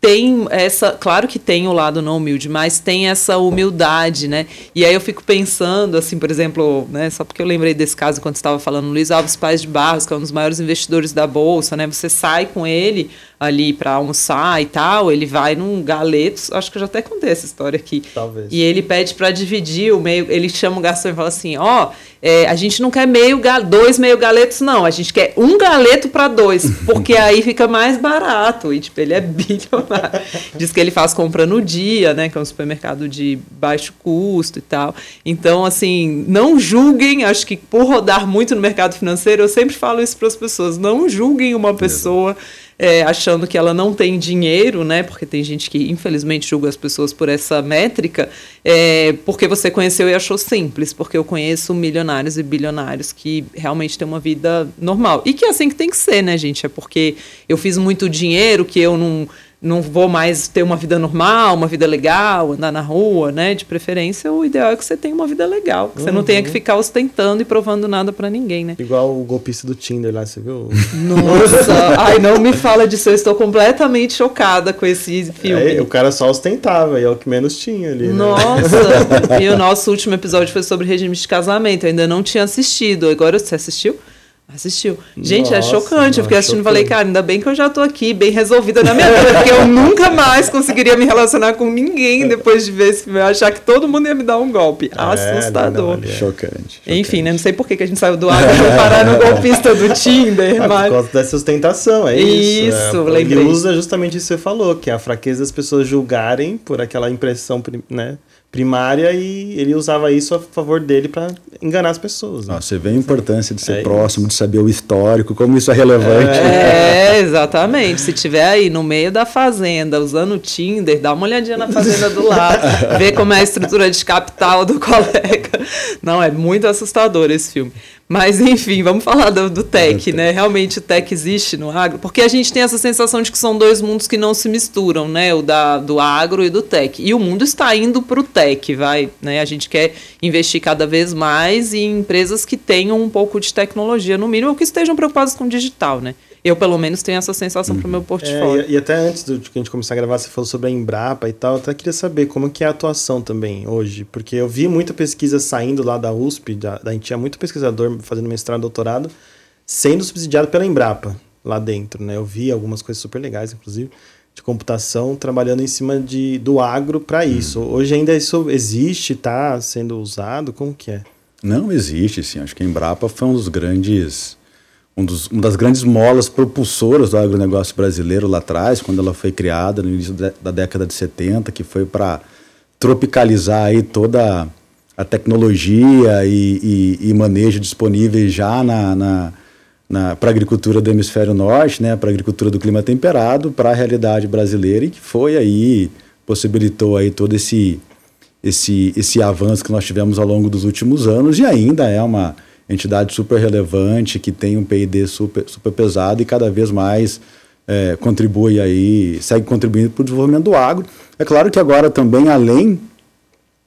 tem essa, claro que tem o lado não humilde, mas tem essa humildade, né? E aí eu fico pensando, assim, por exemplo, né, só porque eu lembrei desse caso quando estava falando, Luiz Alves Paz de Barros, que é um dos maiores investidores da bolsa, né? Você sai com ele ali para almoçar e tal, ele vai num galeto, acho que eu já até contei essa história aqui. Talvez. E ele pede para dividir o meio, ele chama o garçom e fala assim: "Ó, oh, é, a gente não quer meio dois meio galetos não, a gente quer um galeto para dois, porque aí fica mais barato". E tipo, ele é bilionário. Diz que ele faz compra no dia, né, que é um supermercado de baixo custo e tal. Então, assim, não julguem, acho que por rodar muito no mercado financeiro, eu sempre falo isso para as pessoas, não julguem uma pessoa é, achando que ela não tem dinheiro, né? Porque tem gente que infelizmente julga as pessoas por essa métrica, é, porque você conheceu e achou simples, porque eu conheço milionários e bilionários que realmente têm uma vida normal. E que é assim que tem que ser, né, gente? É porque eu fiz muito dinheiro que eu não não vou mais ter uma vida normal, uma vida legal, andar na rua, né? De preferência, o ideal é que você tenha uma vida legal, que uhum. você não tenha que uhum. ficar ostentando e provando nada para ninguém, né? Igual o golpista do Tinder lá, você viu? Nossa, ai, não me fala disso, eu estou completamente chocada com esse filme. É, o cara só ostentava, e é o que menos tinha ali, né? Nossa, e o nosso último episódio foi sobre regime de casamento, eu ainda não tinha assistido, agora você assistiu? Assistiu. Gente, é Nossa, é chocante. Eu fiquei assistindo e falei, cara, ainda bem que eu já tô aqui, bem resolvida na minha vida, porque eu nunca mais conseguiria me relacionar com ninguém depois de ver esse filme. Eu achar que todo mundo ia me dar um golpe. É, Assustador. Não, não, é. chocante, Enfim, né? Não sei por que, a gente saiu do ar pra parar no golpista do Tinder. É, mas... Por causa dessa sustentação, é isso. Isso, é. lembrei. Ele usa justamente isso que você falou, que é a fraqueza das pessoas julgarem por aquela impressão, né? Primária e ele usava isso a favor dele para enganar as pessoas. Né? Ah, você vê a importância de ser é próximo, isso. de saber o histórico, como isso é relevante. É, é, exatamente. Se tiver aí no meio da fazenda, usando o Tinder, dá uma olhadinha na fazenda do lado, vê como é a estrutura de capital do colega. Não, é muito assustador esse filme. Mas, enfim, vamos falar do, do tech, né? Realmente o tech existe no agro, porque a gente tem essa sensação de que são dois mundos que não se misturam, né? O da, do agro e do tech. E o mundo está indo para o tech, vai, né? A gente quer investir cada vez mais em empresas que tenham um pouco de tecnologia, no mínimo, ou que estejam preocupadas com digital, né? Eu, pelo menos, tenho essa sensação uhum. para o meu portfólio. É, e, e, até antes de que a gente começar a gravar, você falou sobre a Embrapa e tal. Eu até queria saber como que é a atuação também hoje. Porque eu vi muita pesquisa saindo lá da USP, da, da, a gente tinha muito pesquisador fazendo mestrado, doutorado, sendo subsidiado pela Embrapa lá dentro, né? Eu vi algumas coisas super legais, inclusive, de computação, trabalhando em cima de, do agro para uhum. isso. Hoje ainda isso existe, está sendo usado? Como que é? Não existe, sim. Acho que a Embrapa foi um dos grandes um dos, uma das grandes molas propulsoras do agronegócio brasileiro lá atrás, quando ela foi criada no início da década de 70, que foi para tropicalizar aí toda a tecnologia e, e, e manejo disponíveis já na, na para a agricultura do hemisfério norte, né, para a agricultura do clima temperado, para a realidade brasileira e que foi aí, possibilitou aí todo esse, esse, esse avanço que nós tivemos ao longo dos últimos anos e ainda é uma entidade super relevante, que tem um PID super, super pesado e cada vez mais é, contribui aí, segue contribuindo para o desenvolvimento do agro. É claro que agora também, além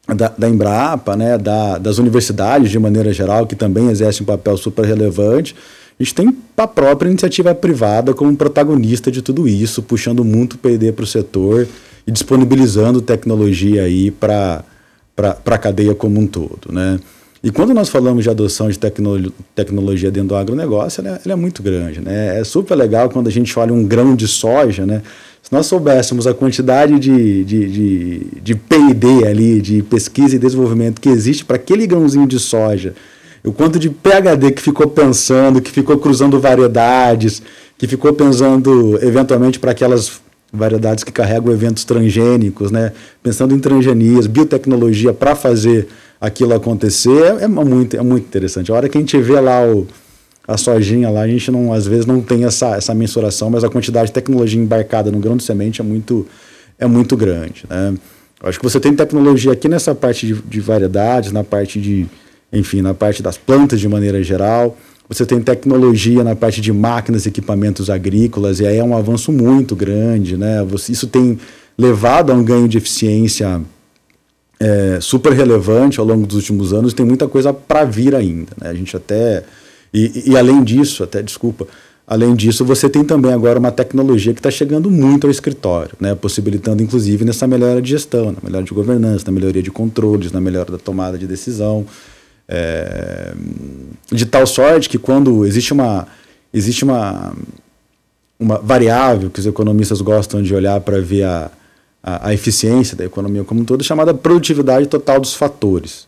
da, da Embrapa, né, da, das universidades de maneira geral, que também exercem um papel super relevante, a gente tem a própria iniciativa privada como protagonista de tudo isso, puxando muito PD para o setor e disponibilizando tecnologia aí para a cadeia como um todo. Né? E quando nós falamos de adoção de tecno tecnologia dentro do agronegócio, ela é, ela é muito grande. Né? É super legal quando a gente olha um grão de soja, né? Se nós soubéssemos a quantidade de, de, de, de PD ali, de pesquisa e desenvolvimento que existe para aquele grãozinho de soja, o quanto de PHD que ficou pensando, que ficou cruzando variedades, que ficou pensando eventualmente para aquelas variedades que carregam eventos transgênicos, né? pensando em transgenias, biotecnologia para fazer aquilo acontecer, é, é, muito, é muito interessante. A hora que a gente vê lá o, a sojinha lá, a gente não, às vezes não tem essa, essa mensuração, mas a quantidade de tecnologia embarcada no grão de semente é muito, é muito grande. Né? Acho que você tem tecnologia aqui nessa parte de, de variedades, na parte de, enfim, na parte das plantas de maneira geral. Você tem tecnologia na parte de máquinas e equipamentos agrícolas, e aí é um avanço muito grande. Né? Isso tem levado a um ganho de eficiência é, super relevante ao longo dos últimos anos, tem muita coisa para vir ainda. Né? A gente até e, e, além disso, até desculpa, além disso, você tem também agora uma tecnologia que está chegando muito ao escritório, né, possibilitando inclusive nessa melhora de gestão, na melhora de governança, na melhoria de controles, na melhora da tomada de decisão, é, de tal sorte que quando existe uma existe uma uma variável que os economistas gostam de olhar para ver a, a, a eficiência da economia como um todo, chamada produtividade total dos fatores.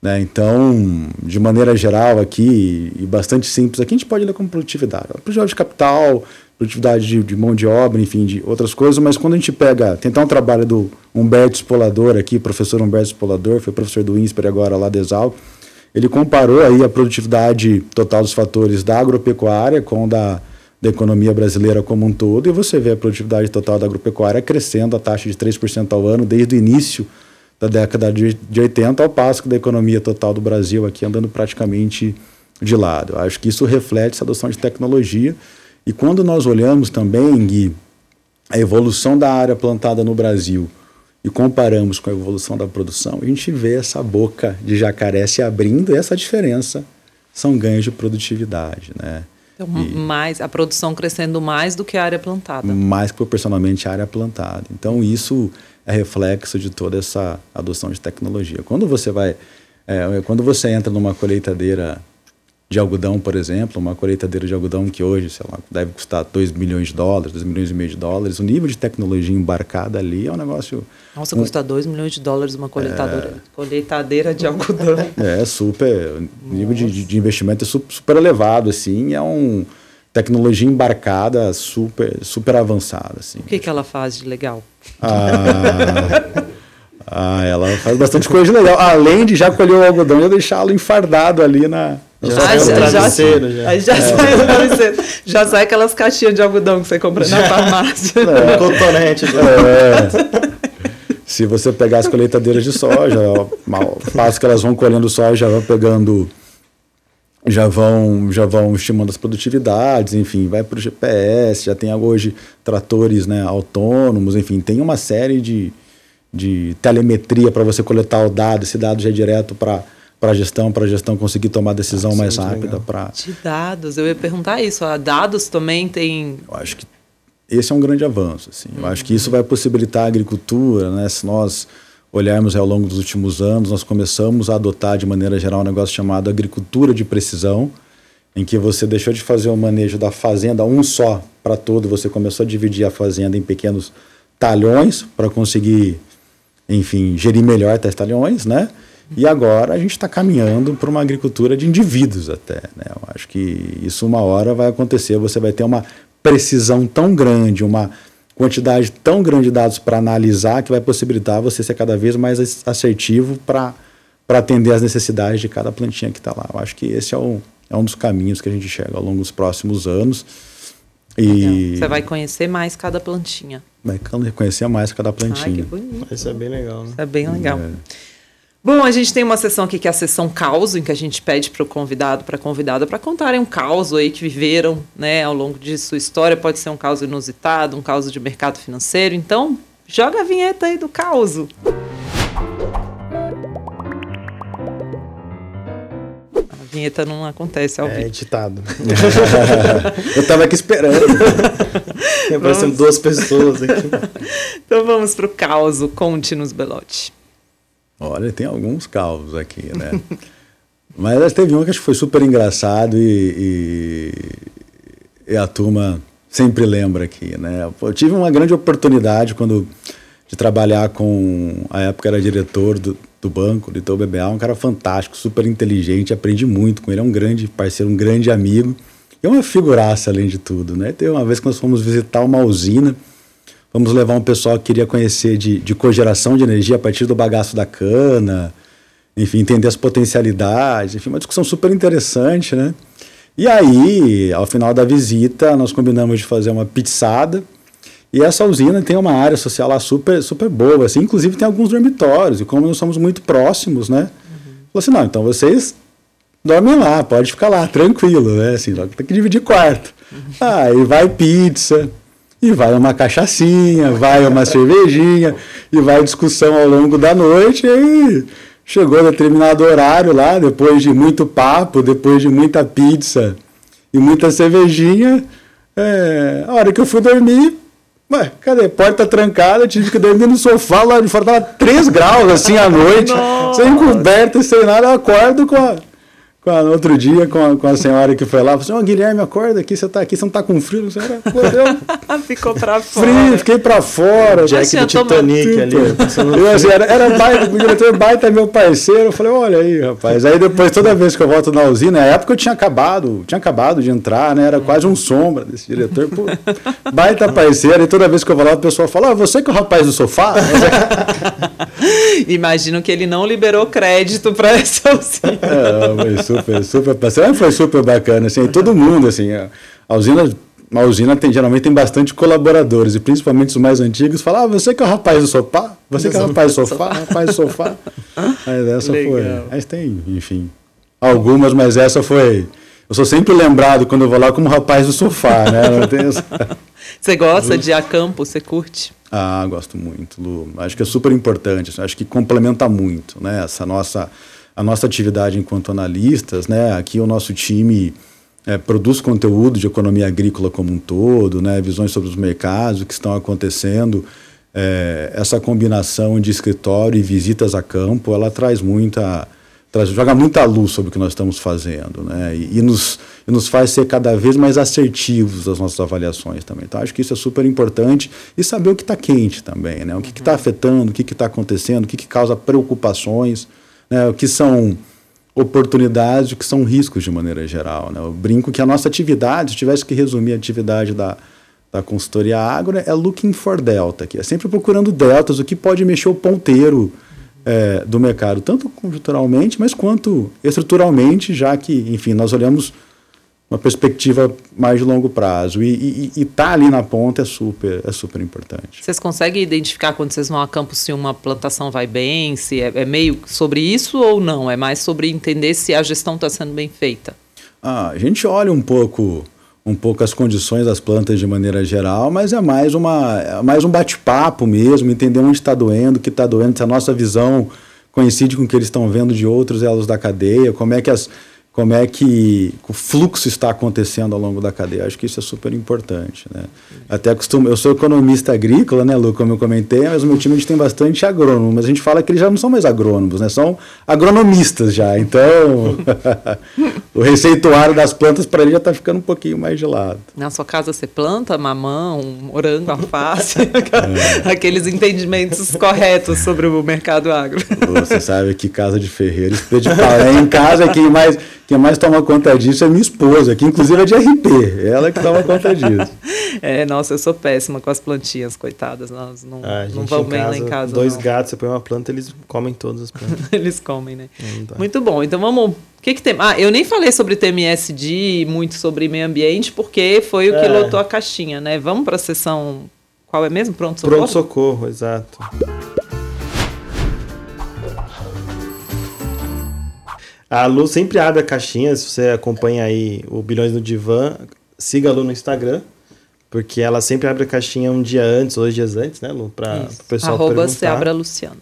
Né? Então, de maneira geral aqui, e bastante simples, aqui a gente pode ler como produtividade. Produtividade de capital, produtividade de, de, mão de obra, enfim, de outras coisas, mas quando a gente pega, tentar um trabalho do Humberto Spolador aqui, professor Humberto Spolador, foi professor do INSPER agora lá da Exal, ele comparou aí a produtividade total dos fatores da agropecuária com da, da economia brasileira como um todo, e você vê a produtividade total da agropecuária crescendo a taxa de 3% ao ano desde o início da década de, de 80, ao passo que da economia total do Brasil aqui andando praticamente de lado. Acho que isso reflete essa adoção de tecnologia. E quando nós olhamos também, Gui, a evolução da área plantada no Brasil e comparamos com a evolução da produção, a gente vê essa boca de jacaré se abrindo e essa diferença são ganhos de produtividade, né? Então, e mais, a produção crescendo mais do que a área plantada. Mais proporcionalmente a área plantada. Então, isso é reflexo de toda essa adoção de tecnologia. Quando você vai, é, quando você entra numa colheitadeira de algodão, por exemplo, uma colheitadeira de algodão que hoje, sei lá, deve custar 2 milhões de dólares, 2 milhões e meio de dólares, o nível de tecnologia embarcada ali é um negócio... Nossa, um, custa 2 milhões de dólares uma colheitadora, é, colheitadeira de algodão. É, super, o nível de, de, investimento é super, elevado, assim, é um tecnologia embarcada super, super avançada. Assim. O que, que ela faz de legal? Ah, ah, ela faz bastante coisa de legal. Além de já colher o algodão e deixá-lo enfardado ali na. Já, já, já, já. já, é. sai já sai aquelas caixinhas de algodão que você compra na farmácia. É, cotonete. É. Se você pegar as colheitadeiras de soja, passo que elas vão colhendo soja, já vão pegando já vão já vão estimando as produtividades, enfim, vai para o GPS, já tem hoje tratores né, autônomos, enfim, tem uma série de, de telemetria para você coletar o dado, esse dado já é direto para para a gestão, para a gestão conseguir tomar a decisão ah, mais rápida. Pra... De dados, eu ia perguntar isso. A dados também tem. Eu acho que esse é um grande avanço. Assim. Eu acho que isso vai possibilitar a agricultura, né? Se nós olharmos ao longo dos últimos anos, nós começamos a adotar de maneira geral um negócio chamado agricultura de precisão, em que você deixou de fazer o manejo da fazenda um só para todo, você começou a dividir a fazenda em pequenos talhões para conseguir, enfim, gerir melhor tais talhões, né? E agora a gente está caminhando para uma agricultura de indivíduos até, né? Eu acho que isso uma hora vai acontecer, você vai ter uma precisão tão grande, uma quantidade tão grande de dados para analisar que vai possibilitar você ser cada vez mais assertivo para atender as necessidades de cada plantinha que está lá. Eu acho que esse é, o, é um dos caminhos que a gente chega ao longo dos próximos anos. E você vai conhecer mais cada plantinha. Vai conhecer mais cada plantinha. Ai, que bonito. Isso é bem legal. Né? Isso é bem legal. É. Bom, a gente tem uma sessão aqui que é a sessão caos, em que a gente pede para o convidado, para a convidada, para contarem um caos aí que viveram né, ao longo de sua história. Pode ser um caos inusitado, um caos de mercado financeiro. Então, joga a vinheta aí do caos. A vinheta não acontece ao É vivo. editado. Eu tava aqui esperando. Aparecendo duas pessoas aqui. Então vamos para o caos. Conte-nos, Belote. Olha, tem alguns causos aqui, né? Mas teve um que acho que foi super engraçado e, e, e a turma sempre lembra aqui, né? Eu tive uma grande oportunidade quando de trabalhar com a época era diretor do, do banco, do Itaú BBA, um cara fantástico, super inteligente, aprendi muito com ele, é um grande parceiro, um grande amigo e uma figuraça além de tudo, né? Teve uma vez que nós fomos visitar uma usina, Vamos levar um pessoal que queria conhecer de, de cogeração de energia a partir do bagaço da cana, enfim, entender as potencialidades, enfim, uma discussão super interessante, né? E aí, ao final da visita, nós combinamos de fazer uma pizzada. E essa usina tem uma área social lá super, super boa, assim, inclusive tem alguns dormitórios. E como nós somos muito próximos, né? Falou assim: não, então vocês dormem lá, pode ficar lá, tranquilo, né? Assim, tem que dividir quarto. Aí vai pizza, e vai uma cachaçinha, vai uma cervejinha, e vai discussão ao longo da noite, e aí chegou determinado horário lá, depois de muito papo, depois de muita pizza e muita cervejinha, é, a hora que eu fui dormir, ué, cadê? Porta trancada, tive que dormir no sofá lá de fora, tava 3 graus assim à noite, sem coberta, sem nada, eu acordo com a com a, outro dia com a, com a senhora que foi lá, falou assim, ô Guilherme, acorda aqui, você tá aqui, você não tá com frio? Você era, eu, Ficou para fora. frio, fiquei pra fora. Jack tinha do Titanic ali. tudo. passando Eu, assim, era, era baita, o diretor baita meu parceiro. Eu falei, olha aí, rapaz. Aí depois, toda vez que eu volto na usina, na época eu tinha acabado, tinha acabado de entrar, né? Era quase um sombra desse diretor. Pô, baita parceiro. E toda vez que eu vou lá, o pessoal fala, ah, você que é o rapaz do sofá? Imagino que ele não liberou crédito para essa usina. É, foi super, super. Foi super bacana, assim, todo mundo, assim, a, a usina, uma usina tem, geralmente tem bastante colaboradores, e principalmente os mais antigos, falam, ah, você que é o rapaz do sofá? Você que é o rapaz do sofá? Rapaz do sofá? Mas essa Legal. foi, mas tem, enfim, algumas, mas essa foi... Eu sou sempre lembrado quando eu vou lá como rapaz do sofá, né? Essa- Você gosta de acampo? Você curte? Ah, gosto muito, Lu. Acho que é super importante. assim, Acho que complementa muito, né? Essa nossa a nossa atividade enquanto analistas, né? Aqui o nosso time é, produz conteúdo de economia agrícola como um todo, né? Visões sobre os mercados, o que estão acontecendo. É, essa combinação de escritório e visitas a campo, ela traz muita traz, joga muita luz sobre o que nós estamos fazendo, né? E, e nos, e nos faz ser cada vez mais assertivos das nossas avaliações também. Então, acho que isso é super importante e saber o que está quente também, né? O que está afetando, o que está acontecendo, o que, que causa preocupações, né? O que são oportunidades, o que são riscos de maneira geral, né? Eu brinco que a nossa atividade, se tivesse que resumir a atividade da da consultoria agro é looking for delta, que é sempre procurando deltas, o que pode mexer o ponteiro é, do mercado, tanto conjunturalmente, mas quanto estruturalmente, já que, enfim, nós olhamos uma perspectiva mais de longo prazo. E estar tá ali na ponta é super, é super importante. Vocês conseguem identificar quando vocês vão a campo se uma plantação vai bem, se é, é meio sobre isso ou não? É mais sobre entender se a gestão está sendo bem feita? Ah, a gente olha um pouco um pouco as condições das plantas de maneira geral, mas é mais, uma, é mais um bate-papo mesmo, entender onde está doendo, o que está doendo, se a nossa visão coincide com o que eles estão vendo de outros elos da cadeia, como é que as como é que o fluxo está acontecendo ao longo da cadeia. Acho que isso é super importante. Né? Até costumo, eu sou economista agrícola, né, Lu, como eu comentei, mas o meu time a gente tem bastante agrônomo, mas a gente fala que eles já não são mais agrônomos, né, são agronomistas já. Então, o receituário das plantas para ele já está ficando um pouquinho mais de lado. Na sua casa você planta mamão, morango, alface, é. aqueles entendimentos corretos sobre o mercado agro. Você sabe que casa de ferreiro, de em casa quem mais quem mais toma conta disso é minha esposa, que inclusive é de RP, ela que toma conta disso. É, nossa, eu sou péssima com as plantinhas, coitadas, elas não, Ah, não vão bem lá em casa. Dois não. gatos, você põe uma planta, eles comem todas as plantas. eles comem, né? Tá. Muito bom, então vamos... O que, que tem? Ah, eu nem falei sobre TMSD, muito sobre meio ambiente, porque foi o que É. lotou a caixinha, né? Vamos para a sessão... Qual é mesmo? Pronto, socorro? Pronto socorro, exato. A Lu sempre abre a caixinha, se você acompanha aí o Bilhões no Divã, siga a Lu no Instagram, porque ela sempre abre a caixinha um dia antes, dois dias antes, né, Lu? Para o pessoal Arroba perguntar. Seabra Luciana.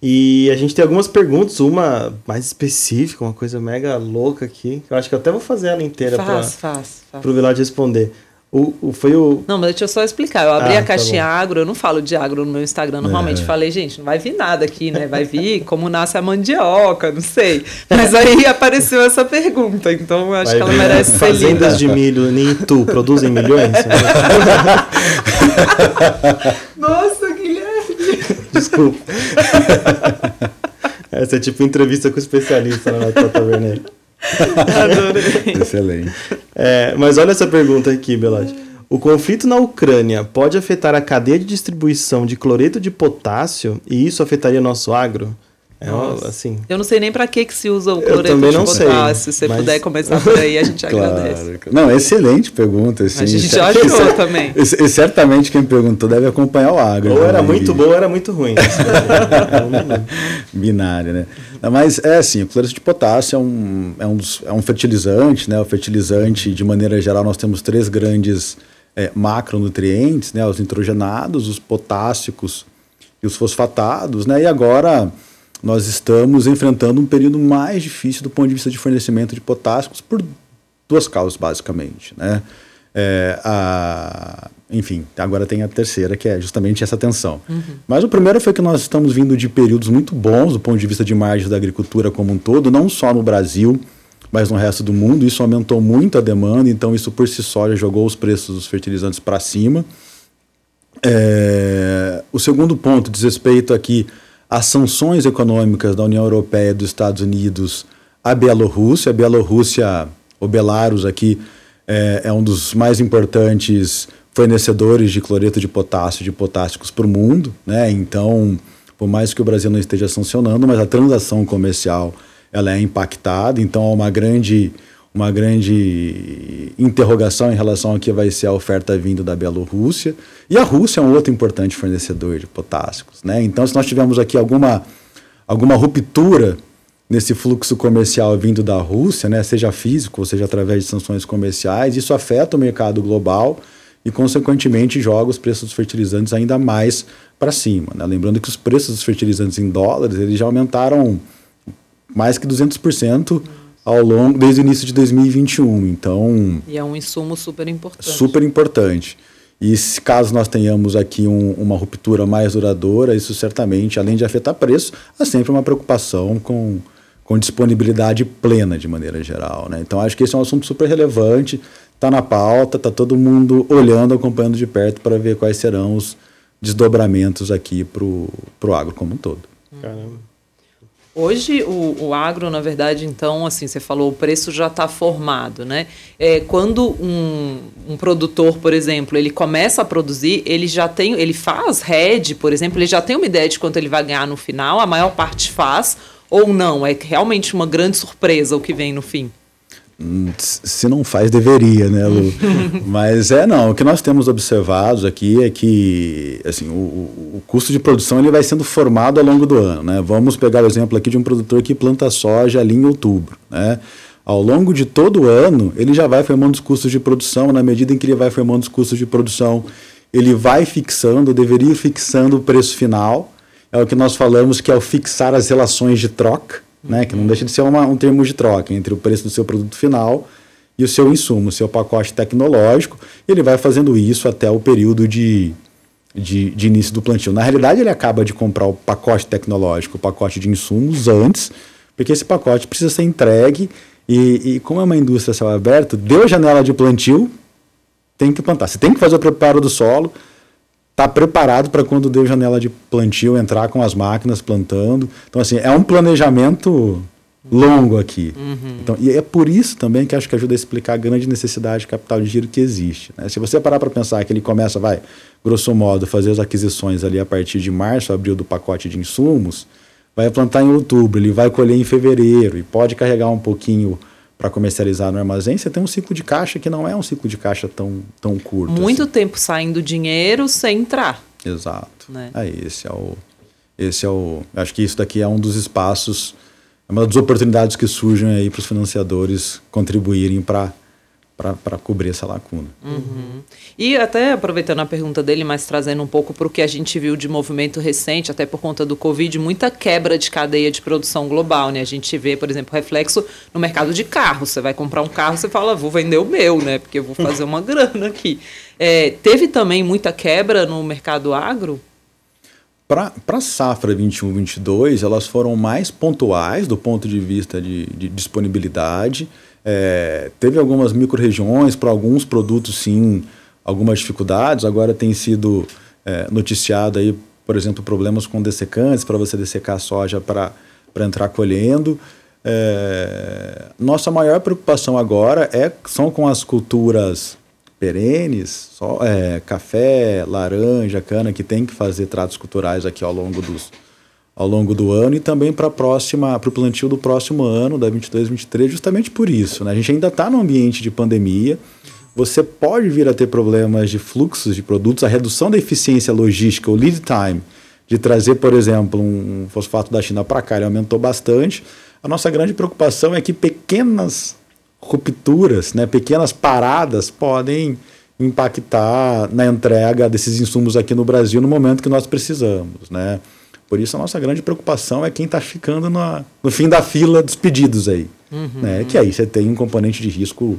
E a gente tem algumas perguntas, uma mais específica, uma coisa mega louca aqui. Eu acho que eu até vou fazer ela inteira para o Vilade responder. O, o, foi o. Não, mas deixa eu só explicar. Eu abri Ah, a tá caixinha agro, eu não falo de agro no meu Instagram. Normalmente É. falei, gente, não vai vir nada aqui, né? Vai vir como nasce a mandioca, não sei. Mas aí apareceu essa pergunta, então eu acho vai que ela vir merece ser Fazendas de milho em Itu produzem milhões? Nossa, Guilherme! Desculpa. Essa é tipo entrevista com especialista na Tata Werneck. Adorei. Excelente. É, mas olha essa pergunta aqui, Belade. O conflito na Ucrânia pode afetar a cadeia de distribuição de cloreto de potássio e isso afetaria nosso agro? É Nossa. assim. Eu não sei nem pra que que se usa o Eu cloreto também de não sei, potássio. Se você mas- puder começar por aí, a gente agradece. Claro. Não, excelente pergunta. Assim, A gente já achou também. E, certamente quem perguntou deve acompanhar o agro. Ou né? era E- muito bom ou era muito ruim. binária, né? Não, Mas é assim, o cloreto de potássio é um, é um, dos- é um fertilizante, né? O fertilizante, de maneira geral, nós temos três grandes é, macronutrientes, né? Os nitrogenados, os potássicos e os fosfatados, né? E agora nós estamos enfrentando um período mais difícil do ponto de vista de fornecimento de potássicos por duas causas, basicamente, né? É, a, enfim, agora tem a terceira, que é justamente essa tensão. Mas o primeiro foi que nós estamos vindo de períodos muito bons do ponto de vista de margem da agricultura como um todo, não só no Brasil, mas no resto do mundo. Isso aumentou muito a demanda, então isso por si só já jogou os preços dos fertilizantes para cima. É, o segundo ponto diz respeito aqui às sanções econômicas da União Europeia e dos Estados Unidos à Bielorrússia. A Bielorrússia, o Belarus aqui, é, é um dos mais importantes fornecedores de cloreto de potássio, de potássicos para o mundo. Né? Então, por mais que o Brasil não esteja sancionando, mas a transação comercial ela é impactada, então há uma grande uma grande interrogação em relação ao que vai ser a oferta vindo da Bielorrússia. E a Rússia é um outro importante fornecedor de potássicos. Né? Então, se nós tivermos aqui alguma, alguma ruptura nesse fluxo comercial vindo da Rússia, né, seja físico, ou seja através de sanções comerciais, isso afeta o mercado global e, consequentemente, joga os preços dos fertilizantes ainda mais para cima. Né? Lembrando que os preços dos fertilizantes em dólares eles já aumentaram mais que 200% ao longo desde o início de 2021. Então, E é um insumo super importante. super importante. E se caso nós tenhamos aqui um- uma ruptura mais duradoura, isso certamente, além de afetar preço, há sempre uma preocupação com, com disponibilidade plena de maneira geral. Né? Então acho que esse é um assunto super relevante, está na pauta, está todo mundo olhando, acompanhando de perto para ver quais serão os desdobramentos aqui para o agro como um todo. Caramba. Hoje o, o agro, na verdade, então, assim, você falou, o preço já está formado, né? É, quando um, um produtor, por exemplo, ele começa a produzir, ele já tem, ele faz head, por exemplo, ele já tem uma ideia de quanto ele vai ganhar no final, a maior parte faz, ou não? É realmente uma grande surpresa o que vem no fim. Se não faz, deveria, né, Lu? Mas é, não. O que nós temos observado aqui é que assim, o, o- custo de produção ele vai sendo formado ao longo do ano. Né? Vamos pegar o exemplo aqui de um produtor que planta soja ali em outubro. Né? Ao longo de todo o ano, ele já vai formando os custos de produção. Na medida em que ele vai formando os custos de produção, ele vai fixando, deveria ir fixando o preço final. É o que nós falamos que é o fixar as relações de troca né, que não deixa de ser uma, um termo de troca entre o preço do seu produto final e o seu insumo, o seu pacote tecnológico. Ele vai fazendo isso até o período de, de, de início do plantio. Na realidade, ele acaba de comprar o pacote tecnológico, o pacote de insumos antes, porque esse pacote precisa ser entregue e, e como é uma indústria céu aberto, deu janela de plantio, tem que plantar. Você tem que fazer o preparo do solo, está preparado para quando deu janela de plantio entrar com as máquinas plantando. Então, assim, é um planejamento longo aqui. Então, e é por isso também que acho que ajuda a explicar a grande necessidade de capital de giro que existe. né? Se você parar para pensar que ele começa, vai, grosso modo, fazer as aquisições ali a partir de março, abril do pacote de insumos, vai plantar em outubro, ele vai colher em fevereiro e pode carregar um pouquinho para comercializar no armazém, você tem um ciclo de caixa que não é um ciclo de caixa tão, tão curto. Muito assim. tempo saindo dinheiro sem entrar. Exato. Né? É esse é o esse é o acho que isso daqui é um dos espaços é uma das oportunidades que surgem aí para os financiadores contribuírem para para cobrir essa lacuna. Uhum. E até aproveitando a pergunta dele, mas trazendo um pouco para o que a gente viu de movimento recente, até por conta do Covid, muita quebra de cadeia de produção global, né? A gente vê, por exemplo, reflexo no mercado de carros. Você vai comprar um carro, você fala, vou vender o meu, né? Porque eu vou fazer uma grana aqui. É, teve também muita quebra no mercado agro? Para a safra 21-22, elas foram mais pontuais do ponto de vista de, de disponibilidade. É, teve algumas micro-regiões, para alguns produtos, sim, algumas dificuldades. Agora tem sido é, noticiado aí, por exemplo, problemas com dessecantes, para você dessecar soja para entrar colhendo. É, nossa maior preocupação agora é, são com as culturas perenes, só, é, café, laranja, cana, que tem que fazer tratos culturais aqui ao longo dos ao longo do ano e também para próxima para o plantio do próximo ano, da 22, 23, justamente por isso. Né? A gente ainda está no ambiente de pandemia. Você pode vir a ter problemas de fluxos de produtos, a redução da eficiência logística, o lead time, de trazer, por exemplo, um fosfato da China para cá, ele aumentou bastante. A nossa grande preocupação é que pequenas rupturas, né, pequenas paradas podem impactar na entrega desses insumos aqui no Brasil no momento que nós precisamos, né? Por isso a nossa grande preocupação é quem está ficando no, no fim da fila dos pedidos aí, uhum. né? Que aí você tem um componente de risco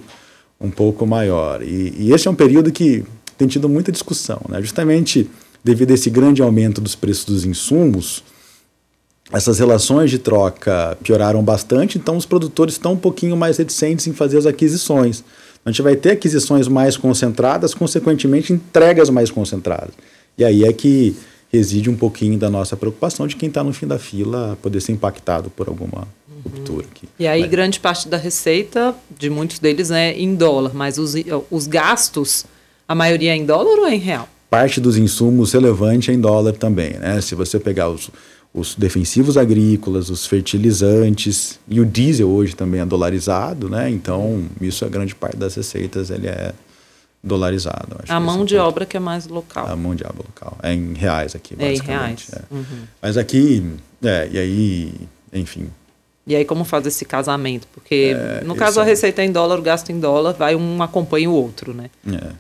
um pouco maior. E, e esse é um período que tem tido muita discussão, né? Justamente devido a esse grande aumento dos preços dos insumos, essas relações de troca pioraram bastante, então os produtores estão um pouquinho mais reticentes em fazer as aquisições. A gente vai ter aquisições mais concentradas, consequentemente, entregas mais concentradas. E aí é que reside um pouquinho da nossa preocupação de quem está no fim da fila poder ser impactado por alguma uhum. ruptura. Aqui. E aí, mas... grande parte da receita de muitos deles é em dólar, mas os, os gastos, a maioria é em dólar ou é em real? Parte dos insumos relevante é em dólar também. Né? Se você pegar os os defensivos agrícolas, os fertilizantes e o diesel hoje também é dolarizado, né? Então isso é grande parte das receitas ele é dolarizado. a mão de obra que é mais local. A mão de obra local é em reais aqui é basicamente. É em reais. É. Uhum. Mas aqui, é, e aí, enfim. E aí como faz esse casamento? Porque é, no caso a receita é em dólar, o gasto em dólar, vai um acompanha o outro, né? É.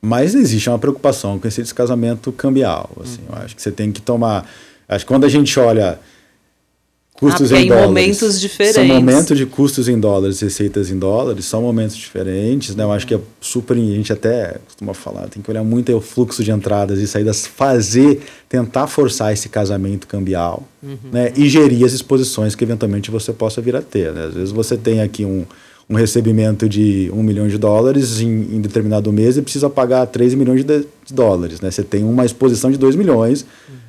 Mas existe uma preocupação com esse descasamento cambial. Assim, uhum. Eu acho que você tem que tomar Acho que quando a gente olha custos ah, em, em dólares, momentos diferentes. São momentos de custos em dólares, receitas em dólares, são momentos diferentes, né? Eu acho que é super, a gente até costuma falar, tem que olhar muito o fluxo de entradas e saídas, fazer, tentar forçar esse casamento cambial, uhum. né? E gerir as exposições que eventualmente você possa vir a ter, né? Às vezes você tem aqui um, um recebimento de um milhão de dólares em, em determinado mês e precisa pagar 3 milhões de, de, dólares, né? Você tem uma exposição de 2 milhões, uhum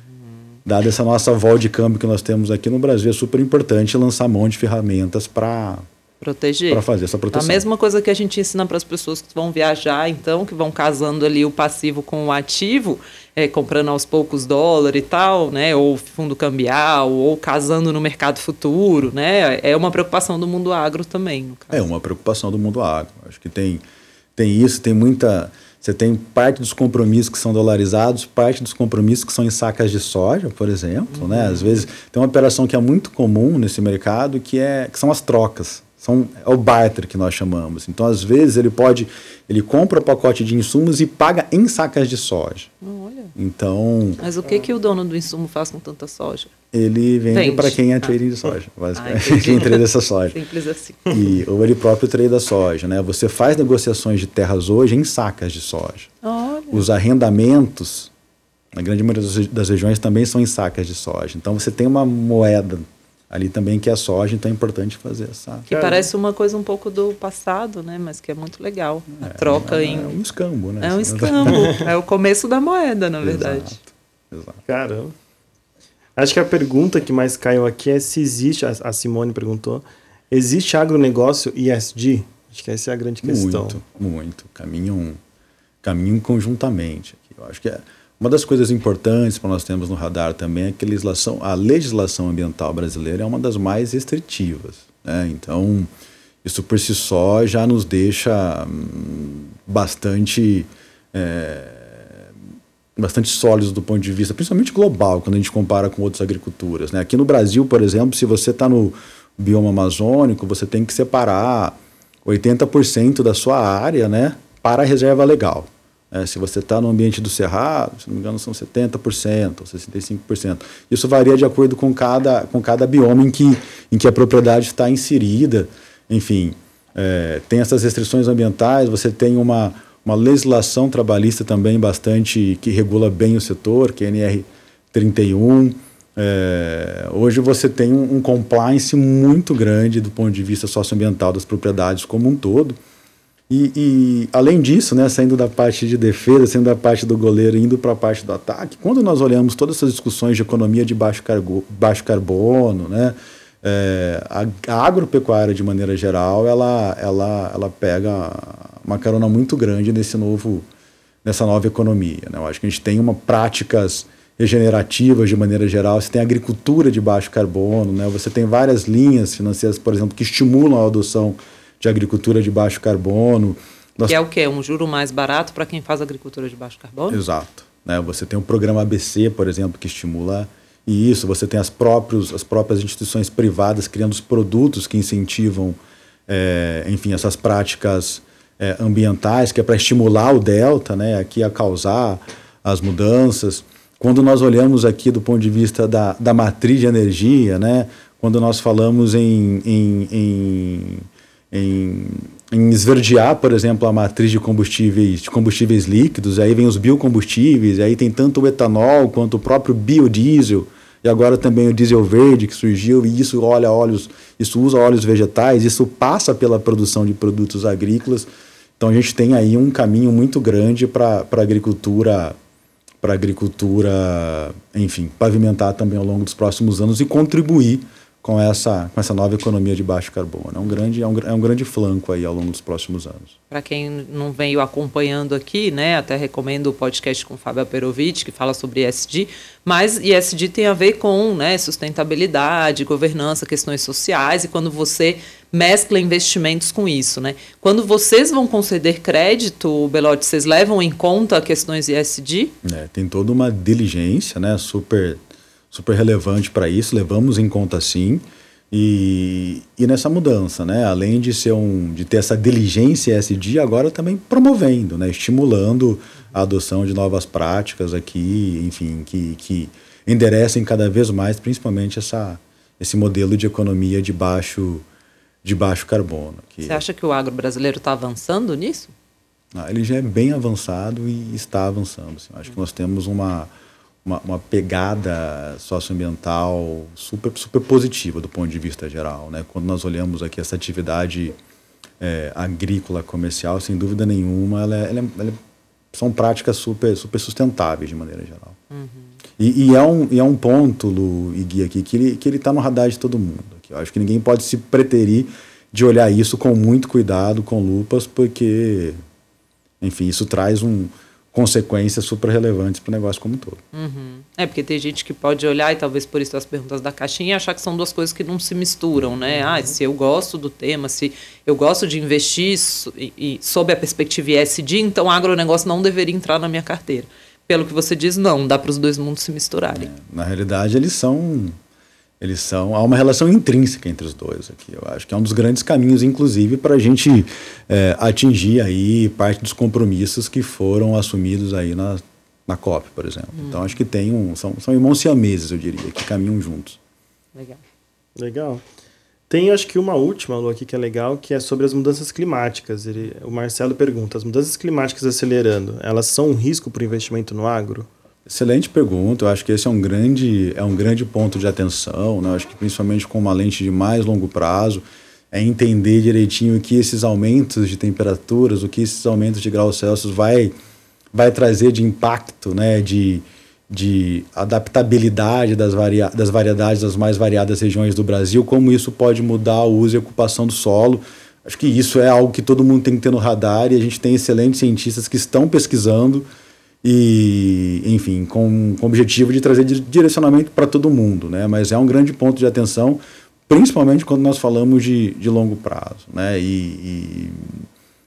dada essa nossa vol de câmbio que nós temos aqui no Brasil, é super importante lançar mão de ferramentas para proteger. Para fazer essa proteção. A mesma coisa que a gente ensina para as pessoas que vão viajar, então, que vão casando ali o passivo com o ativo, é, comprando aos poucos dólar e tal, né? Ou fundo cambial, ou casando no mercado futuro, né? É uma preocupação do mundo agro também. É uma preocupação do mundo agro. Acho que tem, tem isso, tem muita você tem parte dos compromissos que são dolarizados, parte dos compromissos que são em sacas de soja, por exemplo. Uhum. Né? Às vezes tem uma operação que é muito comum nesse mercado que, é, que são as trocas. São, é o barter que nós chamamos. Então, às vezes, ele pode. Ele compra o pacote de insumos e paga em sacas de soja. Olha. Então. Mas o que, que o dono do insumo faz com tanta soja? Ele vende para quem é ah. trading de soja, basicamente. Ah, quem trade essa soja. Simples assim. E, ou ele próprio trade a soja. Né? Você faz negociações de terras hoje em sacas de soja. Olha. Os arrendamentos, na grande maioria das regiões, também são em sacas de soja. Então você tem uma moeda ali também que é a soja, então é importante fazer essa. Que parece uma coisa um pouco do passado, né? Mas que é muito legal. A é, troca é, em. É um escambo, né? É um escambo. é o começo da moeda, na verdade. Exato. Exato. Caramba. Acho que a pergunta que mais caiu aqui é se existe, a Simone perguntou, existe agronegócio ESG? Acho que essa é a grande questão. Muito, muito. Caminham, caminham conjuntamente. Eu acho que é uma das coisas importantes para nós termos no radar também é que a legislação, a legislação ambiental brasileira é uma das mais restritivas. Né? Então, isso por si só já nos deixa hum, bastante. É, bastante sólidos do ponto de vista, principalmente global, quando a gente compara com outras agriculturas. Né? Aqui no Brasil, por exemplo, se você está no, bioma amazônico, você tem que separar 80% da sua área né, para a reserva legal. É, se você está no ambiente do cerrado, se não me engano, são 70%, 65%. Isso varia de acordo com cada, com cada bioma em que, em que a propriedade está inserida. Enfim, é, tem essas restrições ambientais, você tem uma, uma legislação trabalhista também bastante que regula bem o setor, que é NR 31. É, hoje você tem um, um compliance muito grande do ponto de vista socioambiental das propriedades como um todo. E, e, além disso, né, saindo da parte de defesa, saindo da parte do goleiro, indo para a parte do ataque, quando nós olhamos todas essas discussões de economia de baixo, cargo, baixo carbono, né, é, a, a, agropecuária de maneira geral, ela, ela, ela pega uma carona muito grande nesse novo, nessa nova economia. Né? Eu acho que a gente tem uma práticas regenerativas de maneira geral, você tem agricultura de baixo carbono, né? você tem várias linhas financeiras, por exemplo, que estimulam a adoção de agricultura de baixo carbono. Nós... Que é o quê? Um juro mais barato para quem faz agricultura de baixo carbono? Exato. Né? Você tem o programa ABC, por exemplo, que estimula isso. Você tem as, próprios, as próprias instituições privadas criando os produtos que incentivam, é, enfim, essas práticas é, ambientais, que é para estimular o delta, né? aqui a causar as mudanças. Quando nós olhamos aqui do ponto de vista da, da matriz de energia, né? quando nós falamos em, em, em em, em esverdear, por exemplo, a matriz de combustíveis, de combustíveis líquidos, aí vem os biocombustíveis, aí tem tanto o etanol quanto o próprio biodiesel, e agora também o diesel verde que surgiu, e isso olha óleos, isso usa óleos vegetais, isso passa pela produção de produtos agrícolas. Então a gente tem aí um caminho muito grande para a agricultura para agricultura, enfim, pavimentar também ao longo dos próximos anos e contribuir com essa, com essa nova economia de baixo carbono. É um grande, é um, é um grande flanco aí ao longo dos próximos anos. Para quem não veio acompanhando aqui, né, até recomendo o podcast com o Fábio Perovic, que fala sobre ESG, mas ESG tem a ver com né, sustentabilidade, governança, questões sociais, e quando você mescla investimentos com isso. Né? Quando vocês vão conceder crédito, Belote, vocês levam em conta questões ESG? É, tem toda uma diligência né, super super relevante para isso, levamos em conta sim. E, e nessa mudança, né? além de, ser um, de ter essa diligência SD, agora também promovendo, né? estimulando a adoção de novas práticas aqui, enfim, que, que enderecem cada vez mais, principalmente essa, esse modelo de economia de baixo, de baixo carbono. Que... Você acha que o agro brasileiro está avançando nisso? Ah, ele já é bem avançado e está avançando. Assim. Acho que nós temos uma, uma, uma, pegada socioambiental super, super positiva do ponto de vista geral. Né? Quando nós olhamos aqui essa atividade é, agrícola comercial, sem dúvida nenhuma, ela, é, ela, é, ela é, são práticas super, super sustentáveis de maneira geral. Uhum. E, e, é um, e é um ponto, Lu e Gui, aqui, que ele está que ele tá no radar de todo mundo. Aqui. Eu acho que ninguém pode se preterir de olhar isso com muito cuidado, com lupas, porque, enfim, isso traz um, consequências super relevantes para o negócio como um todo. Uhum. É, porque tem gente que pode olhar, e talvez por isso as perguntas da caixinha, e achar que são duas coisas que não se misturam, né? Uhum. Ah, se eu gosto do tema, se eu gosto de investir e, e sob a perspectiva ESG, então o agronegócio não deveria entrar na minha carteira. Pelo que você diz, não, dá para os dois mundos se misturarem. É, na realidade, eles são eles são há uma relação intrínseca entre os dois aqui. Eu acho que é um dos grandes caminhos, inclusive, para a gente é, atingir aí parte dos compromissos que foram assumidos aí na, na COP, por exemplo. Hum. Então acho que tem um são são irmãos siameses, eu diria, que caminham juntos. Legal. Legal. Tem acho que uma última Lu, aqui que é legal, que é sobre as mudanças climáticas. Ele, o Marcelo pergunta: as mudanças climáticas acelerando, elas são um risco para o investimento no agro? Excelente pergunta. Eu acho que esse é um grande, é um grande ponto de atenção. Né? Eu acho que principalmente com uma lente de mais longo prazo, é entender direitinho o que esses aumentos de temperaturas, o que esses aumentos de graus Celsius vai, vai trazer de impacto, né? de, de adaptabilidade das, varia das variedades das mais variadas regiões do Brasil, como isso pode mudar o uso e ocupação do solo. Acho que isso é algo que todo mundo tem que ter no radar e a gente tem excelentes cientistas que estão pesquisando e, enfim, com, com o objetivo de trazer direcionamento para todo mundo, né? Mas é um grande ponto de atenção, principalmente quando nós falamos de, de longo prazo, né? E, e,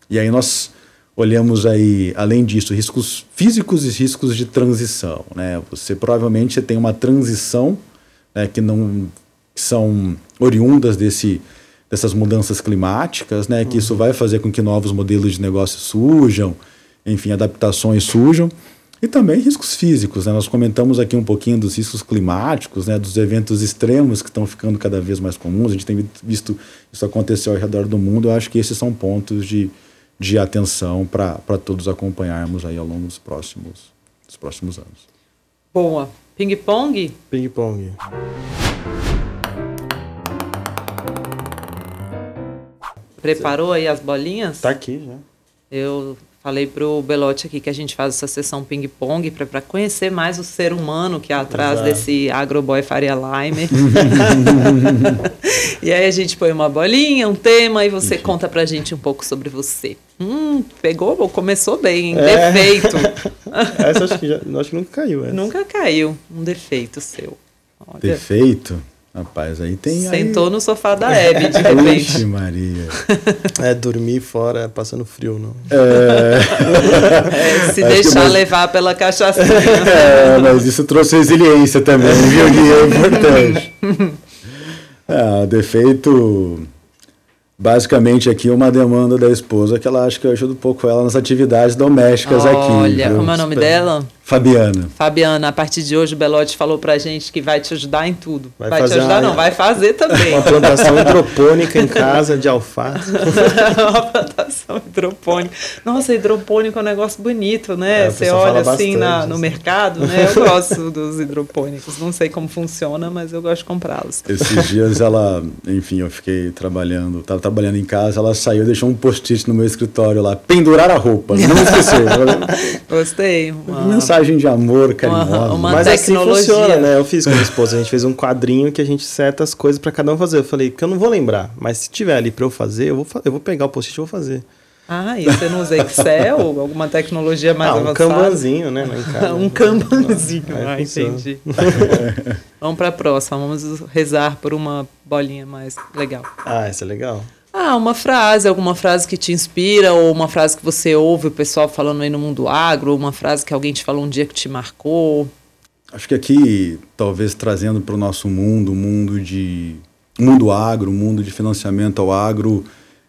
e aí nós olhamos aí, além disso, riscos físicos e riscos de transição, né? Você provavelmente tem uma transição né, que não que são oriundas desse, dessas mudanças climáticas, né? Que isso vai fazer com que novos modelos de negócio surjam, enfim, adaptações surjam. E também riscos físicos, né? Nós comentamos aqui um pouquinho dos riscos climáticos, né? Dos eventos extremos que estão ficando cada vez mais comuns. A gente tem visto isso acontecer ao redor do mundo. Eu acho que esses são pontos de, de atenção para todos acompanharmos aí ao longo dos próximos, dos próximos anos. Boa. Ping-pong? Ping-pong. Preparou aí as bolinhas? Tá aqui já. Eu falei pro Belote aqui que a gente faz essa sessão ping-pong para conhecer mais o ser humano que é atrás Exato. desse agroboy Faria Lime. e aí a gente põe uma bolinha, um tema e você Enfim. conta pra gente um pouco sobre você. Hum, pegou, começou bem, é. defeito. Essa acho que, já, acho que nunca caiu. Essa. Nunca caiu, um defeito seu. Olha. Defeito? Rapaz, aí tem. Sentou aí... no sofá da Hebe, de repente. Ixi, Maria. É, dormir fora passando frio, não. É. é se Acho deixar mais... levar pela cachaça. É, mas isso trouxe resiliência também, viu? Que é importante. É, defeito basicamente aqui uma demanda da esposa que ela acha que eu ajudo um pouco ela nas atividades domésticas Olha, aqui. Olha, como é o nome dela? Fabiana. Fabiana, a partir de hoje o Belote falou pra gente que vai te ajudar em tudo. Vai, vai te ajudar, não, vai fazer também. Uma plantação hidropônica em casa de alface. uma plantação hidropônica. Nossa, hidropônico é um negócio bonito, né? É, Você olha assim na, no assim. mercado, né? Eu gosto dos hidropônicos. Não sei como funciona, mas eu gosto de comprá-los. Esses dias ela, enfim, eu fiquei trabalhando, estava trabalhando em casa, ela saiu e deixou um post-it no meu escritório lá, pendurar a roupa. Não esqueceu. Gostei. Uma mensagem de amor carinhosa. Uma, uma Mas assim tecnologia. assim funciona, né? Eu fiz com a minha esposa, a gente fez um quadrinho que a gente seta as coisas para cada um fazer. Eu falei, que eu não vou lembrar, mas se tiver ali para eu fazer, eu vou, eu vou pegar o post-it e vou fazer. Ah, e você não usa Excel? alguma tecnologia mais ah, um avançada? Um kanbanzinho, né? um kanbanzinho, ah, entendi. vamos para a próxima, vamos rezar por uma bolinha mais legal. Ah, essa é legal. Ah, uma frase, alguma frase que te inspira, ou uma frase que você ouve o pessoal falando aí no mundo agro, ou uma frase que alguém te falou um dia que te marcou. Acho que aqui, talvez trazendo para o nosso mundo, o mundo de mundo agro, mundo de financiamento ao agro,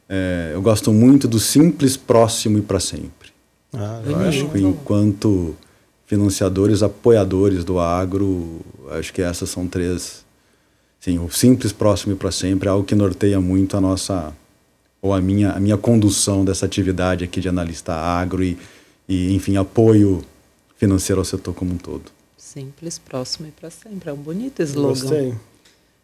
é, eu gosto muito do simples, próximo e para sempre. Ah, eu acho que enquanto financiadores, apoiadores do agro, acho que essas são três Sim, o simples, próximo e para sempre é algo que norteia muito a nossa ou a minha a minha condução dessa atividade aqui de analista agro e, e enfim apoio financeiro ao setor como um todo. Simples, próximo e para sempre. É um bonito slogan. Gostei.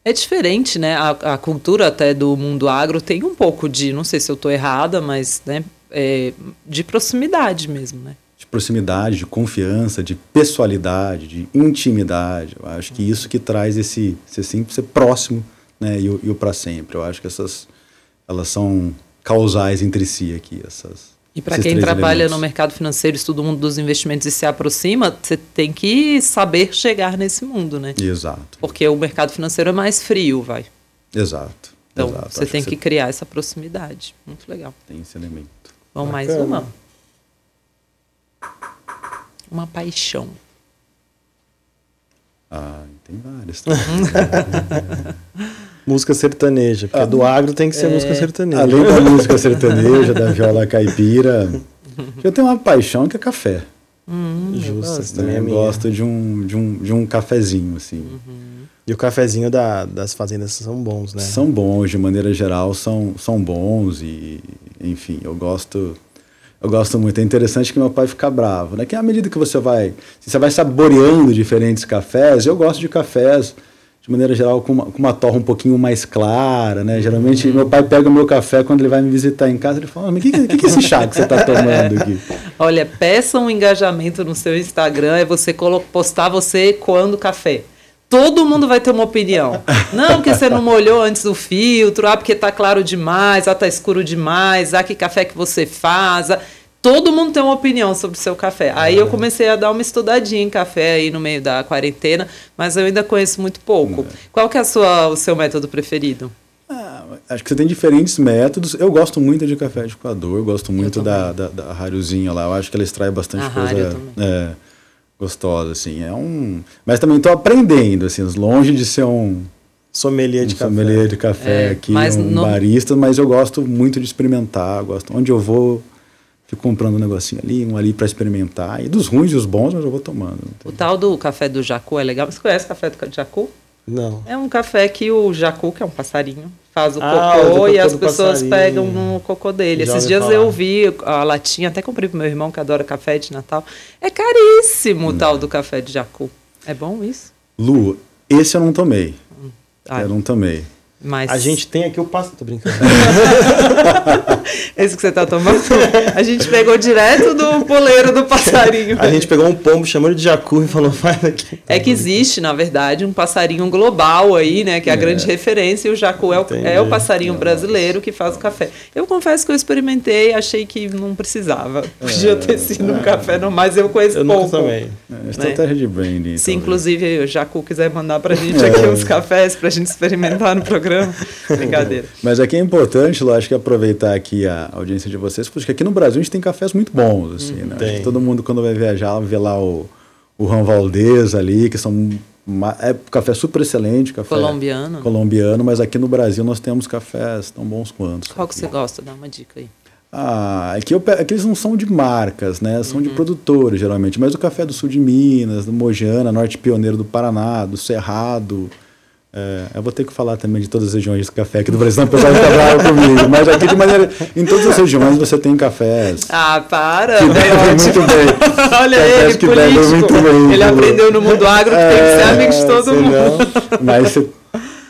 É diferente, né? A, a, cultura até do mundo agro tem um pouco de, não sei se eu estou errada, mas né, é, de proximidade mesmo, né? Proximidade, de confiança, de pessoalidade, de intimidade. Eu acho que isso que traz esse ser sempre ser próximo, né, e o, o para sempre. Eu acho que essas elas são causais entre si aqui essas. E para quem trabalha elementos. no mercado financeiro, estuda o mundo dos investimentos e se aproxima, você tem que saber chegar nesse mundo, né? Exato. Porque o mercado financeiro é mais frio, vai. Exato. Então, Exato. você tem que, que você... criar essa proximidade. Muito legal. Tem esse elemento. Vamos Bacana. mais uma? Uma paixão? Ah, tem várias. música sertaneja, porque ah, do agro tem que ser é... música sertaneja. Além da música sertaneja, da viola caipira, eu tenho uma paixão que é café. Hum, Justo, também é minha. gosto de um, de, um, de um cafezinho, assim. Uhum. E o cafezinho da, das fazendas são bons, né? São bons, de maneira geral, são, são bons e, enfim, eu gosto eu gosto muito. É interessante que meu pai fica bravo, né? Que à medida que você vai, você vai saboreando diferentes cafés, eu gosto de cafés de maneira geral com uma, com uma torra um pouquinho mais clara, né? Geralmente meu pai pega o meu café quando ele vai me visitar em casa, ele fala: "Mas que que, que é esse chá que você está tomando aqui?" Olha, peça um engajamento no seu Instagram, é você postar você coando café todo mundo vai ter uma opinião. Não, porque você não molhou antes do filtro, ah, porque tá claro demais, ah, tá escuro demais, ah, que café que você faz. Ah. Todo mundo tem uma opinião sobre o seu café. Aí eu comecei a dar uma estudadinha em café aí no meio da quarentena, mas eu ainda conheço muito pouco. É. Qual que é a sua, o seu método preferido? Ah, acho que você tem diferentes métodos. Eu gosto muito de café de coador, gosto muito da, da, da Rariozinha lá. Eu acho que ela extrai bastante a coisa. É, gostosa, assim. É um... Mas também estou aprendendo, assim, longe de ser um, Sommelier de um café. sommelier de café É, aqui, mas um não- barista, mas eu gosto muito de experimentar. Gosto, onde eu vou, fico comprando um negocinho ali, um ali para experimentar. E dos ruins e os bons, mas eu vou tomando. O tal do café do jacu é legal. Você conhece o café do jacu? Não. É um café que o jacu, que é um passarinho, faz o Ah, cocô e as pessoas passarinho. pegam no cocô dele. Já Esses dias falar. eu vi a latinha, até comprei pro meu irmão que adora café de Natal. É caríssimo o tal do café de jacu. É bom isso? Lu, esse eu não tomei. Ah, Eu não tomei. Mas A gente tem aqui o passo. Tô brincando. esse que você tá tomando, a gente pegou direto do poleiro do passarinho. A gente pegou um pombo, chamou ele de jacu e falou, faz aqui. É que existe, na verdade, um passarinho global aí, né? Que é a grande referência, e o jacu é o, Entendi. é o passarinho brasileiro que faz o café. Eu confesso que eu experimentei, achei que não precisava. Podia ter sido um café, não, mas eu conheço Eu pouco. tomei. É, estratégia de branding. Se talvez. inclusive o Jacu quiser mandar pra gente aqui uns cafés pra gente experimentar no programa. Brincadeira. Mas aqui é importante, eu acho que aproveitar aqui a audiência de vocês, porque aqui no Brasil a gente tem cafés muito bons, assim, né? Que todo mundo quando vai viajar vê lá o, o Ram Valdez ali, que são uma- é café super excelente, café Colombiano. colombiano, mas aqui no Brasil nós temos cafés tão bons quanto. Qual que você gosta? Dá uma dica aí. Ah, aqui, eu, pe- aqui eles não são de marcas, né? São Uhum. de produtores, geralmente. Mas o café do sul de Minas, do Mojana, Norte Pioneiro do Paraná, do Cerrado. É, eu vou ter que falar também de todas as regiões de café aqui do Brasil, senão o pessoal fica bravo comigo. Mas aqui, de maneira. Em todas as regiões você tem cafés. Ah, para! que bem bebem muito bem. Olha Cafés ele, que político. muito bem, ele aprendeu no mundo agro que tem que ser amigo de todo mundo. Mas você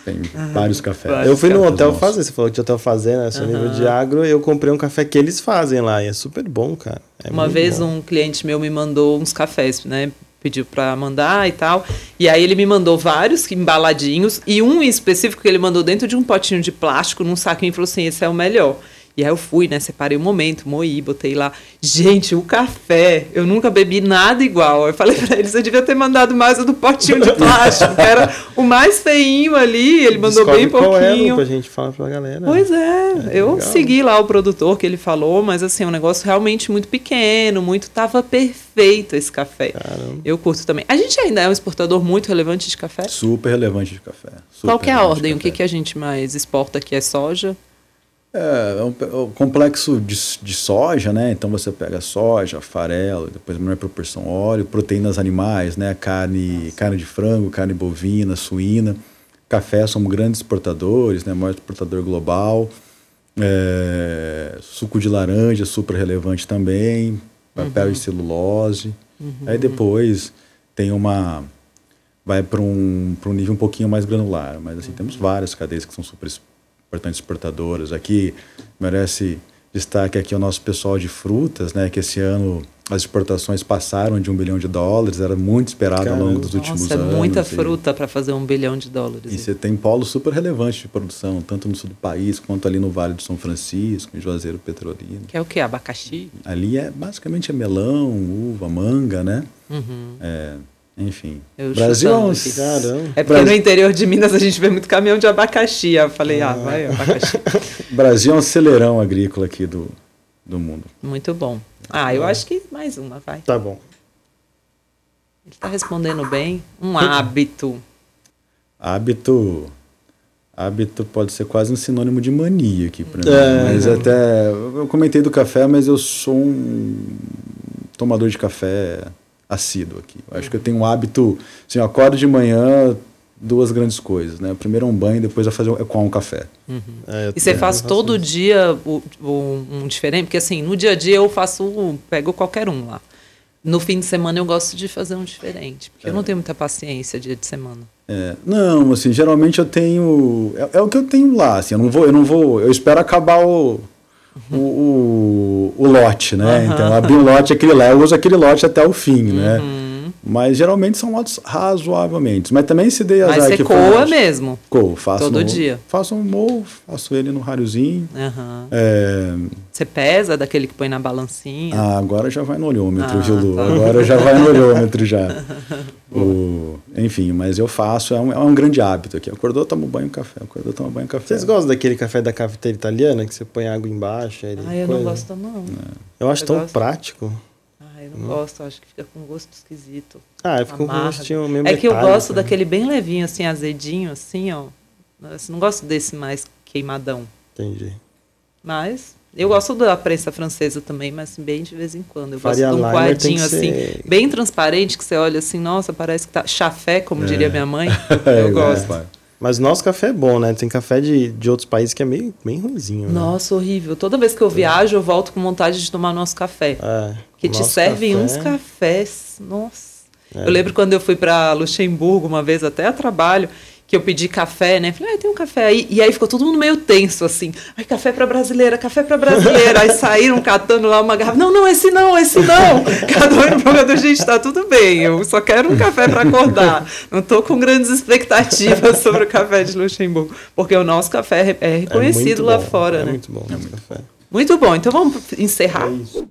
tem vários cafés. vários Eu fui no Cafés Hotel. Fazer, você falou que de Hotel Fazer, né? Seu nível de agro, eu comprei um café que eles fazem lá e é super bom, cara. É Uma vez bom. um cliente meu me mandou uns cafés, né? Pediu pra mandar e tal. E aí ele me mandou vários embaladinhos e um específico que ele mandou dentro de um potinho de plástico, num saquinho e falou assim: esse é o melhor. E aí eu fui, né? Separei um momento, moí, botei lá. Gente, o café, eu nunca bebi nada igual. Eu falei pra eles, eu devia ter mandado mais o do potinho de plástico, que era o mais feinho ali. Ele mandou Descobre bem qual é, Lu, pouquinho. pra gente falar pra galera. Pois é, eu legal. segui lá o produtor que ele falou, mas assim, é um negócio realmente muito pequeno, muito tava perfeito esse café. Caramba. Eu curto também. A gente ainda é um exportador muito relevante de café. Super relevante de café. super Qual que é a ordem? O que, que a gente mais exporta aqui é soja? É, é um, é um complexo de, de soja, né? Então você pega soja, farelo, depois menor proporção óleo, proteínas animais, né? Carne, carne de frango, carne bovina, suína. Café somos grandes exportadores, né? Maior exportador global. É, suco de laranja, super relevante também. Papel e celulose. Aí depois tem uma vai para um, pra um nível um pouquinho mais granular. Mas assim, temos várias cadeias que são super importantes exportadoras. Aqui merece destaque aqui o nosso pessoal de frutas, né? Que esse ano as exportações passaram de um bilhão de dólares, era muito esperado ao longo dos últimos Nossa, é anos. muita e- fruta para fazer um bilhão de dólares. E você tem polos super relevantes de produção, tanto no sul do país quanto ali no Vale do São Francisco, em Juazeiro Petrolino. Que é o que? Abacaxi? Ali é basicamente é melão, uva, manga, né? Uhum. É, enfim. Eu Brasil é chutando um. É porque no interior de Minas a gente vê muito caminhão de abacaxi. Eu falei, ah, vai, abacaxi. Brasil é um celeirão agrícola aqui do, do mundo. Muito bom. Ah, eu acho que mais uma, vai. Tá bom. Ele está respondendo bem. Um hábito. Hábito. Hábito pode ser quase um sinônimo de mania aqui para mim. É. Mas até. Eu comentei do café, mas eu sou um tomador de café assíduo aqui. Eu acho que eu tenho um hábito. Assim, eu acordo de manhã, duas grandes coisas, né? Primeiro é um banho, depois é fazer um, é coar um café. É, eu E você faz todo isso. dia o, o- um diferente? Porque assim, no dia a dia eu faço, pego qualquer um lá. No fim de semana eu gosto de fazer um diferente. Porque eu não tenho muita paciência dia de semana. É, não, assim, geralmente eu tenho. É, é o que eu tenho lá, assim, eu não vou, eu não vou. Eu espero acabar o. O, o, o lote, né? Aham. Então, abrir um lote, aquele lá, eu uso aquele lote até o fim, né? Uhum. Mas geralmente são lotes razoavelmente. Mas também se dei azar Mas você que coa mesmo. Coo, faço Todo no- dia. Faço um morro, faço ele no ráriozinho. Aham. É, Você pesa daquele que põe na balancinha. ah, agora já vai no olhômetro, Ah, viu, Lu? tá. Agora já vai no olhômetro já. O- enfim, mas eu faço, é um, é um grande hábito aqui. Acordou, toma banho, café. Acordou, toma banho, café. Vocês gostam daquele café da cafeteira italiana que você põe água embaixo? Ah, eu não gosto não. Eu acho Eu tão gosto. prático. Eu não gosto. Acho que fica com gosto esquisito. Ah, eu fico com um gostinho meio É que eu gosto né? daquele bem levinho, assim, azedinho, assim, ó. Assim, não gosto desse mais queimadão. Entendi. Mas eu gosto da prensa francesa também, mas bem de vez em quando. Eu Faria gosto de um que assim, ser- bem transparente, que você olha assim, nossa, parece que tá chafé, como diria minha mãe. É, Eu gosto. é. Mas nosso café é bom, né? Tem café de, de outros países que é meio, bem ruimzinho. né? Nossa, horrível. Toda vez que eu viajo, eu volto com vontade de tomar nosso café. É, Que te servem café- uns cafés. Nossa. É. Eu lembro quando eu fui para Luxemburgo uma vez, até a trabalho, que eu pedi café, né? Falei, ah, tem um café aí. E aí ficou todo mundo meio tenso, assim. Ai, café para brasileira, café para brasileira. aí saíram catando lá uma garrafa. Não, não, esse não, esse não. Cada um programa, gente, tá tudo bem. Eu só quero um café para acordar. Não tô com grandes expectativas sobre o café de Luxemburgo. Porque o nosso café é É reconhecido muito lá bom, fora, é né? Muito bom nosso café. Muito bom. Então vamos encerrar. É isso.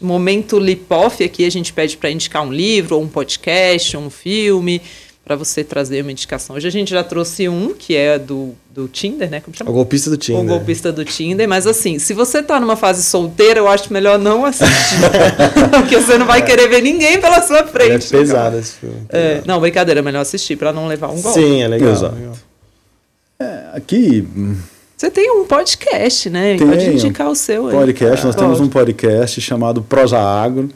Momento Lipoff aqui a gente pede para indicar um livro, ou um podcast, ou um filme, para você trazer uma indicação. Hoje a gente já trouxe um, que é do, do Tinder, né? Como chama? O golpista do Tinder. O golpista do Tinder, mas assim, se você tá numa fase solteira, eu acho melhor não assistir. Porque você não vai querer ver ninguém pela sua Ele é frente. pesado esse filme. É, não, brincadeira, é melhor assistir para não levar um golpe. Sim, é legal. Exato. legal. Aqui, hum, Você tem um podcast, né? Tem Pode indicar o seu aí. podcast, nós Pode. temos um podcast chamado Prosa Agro,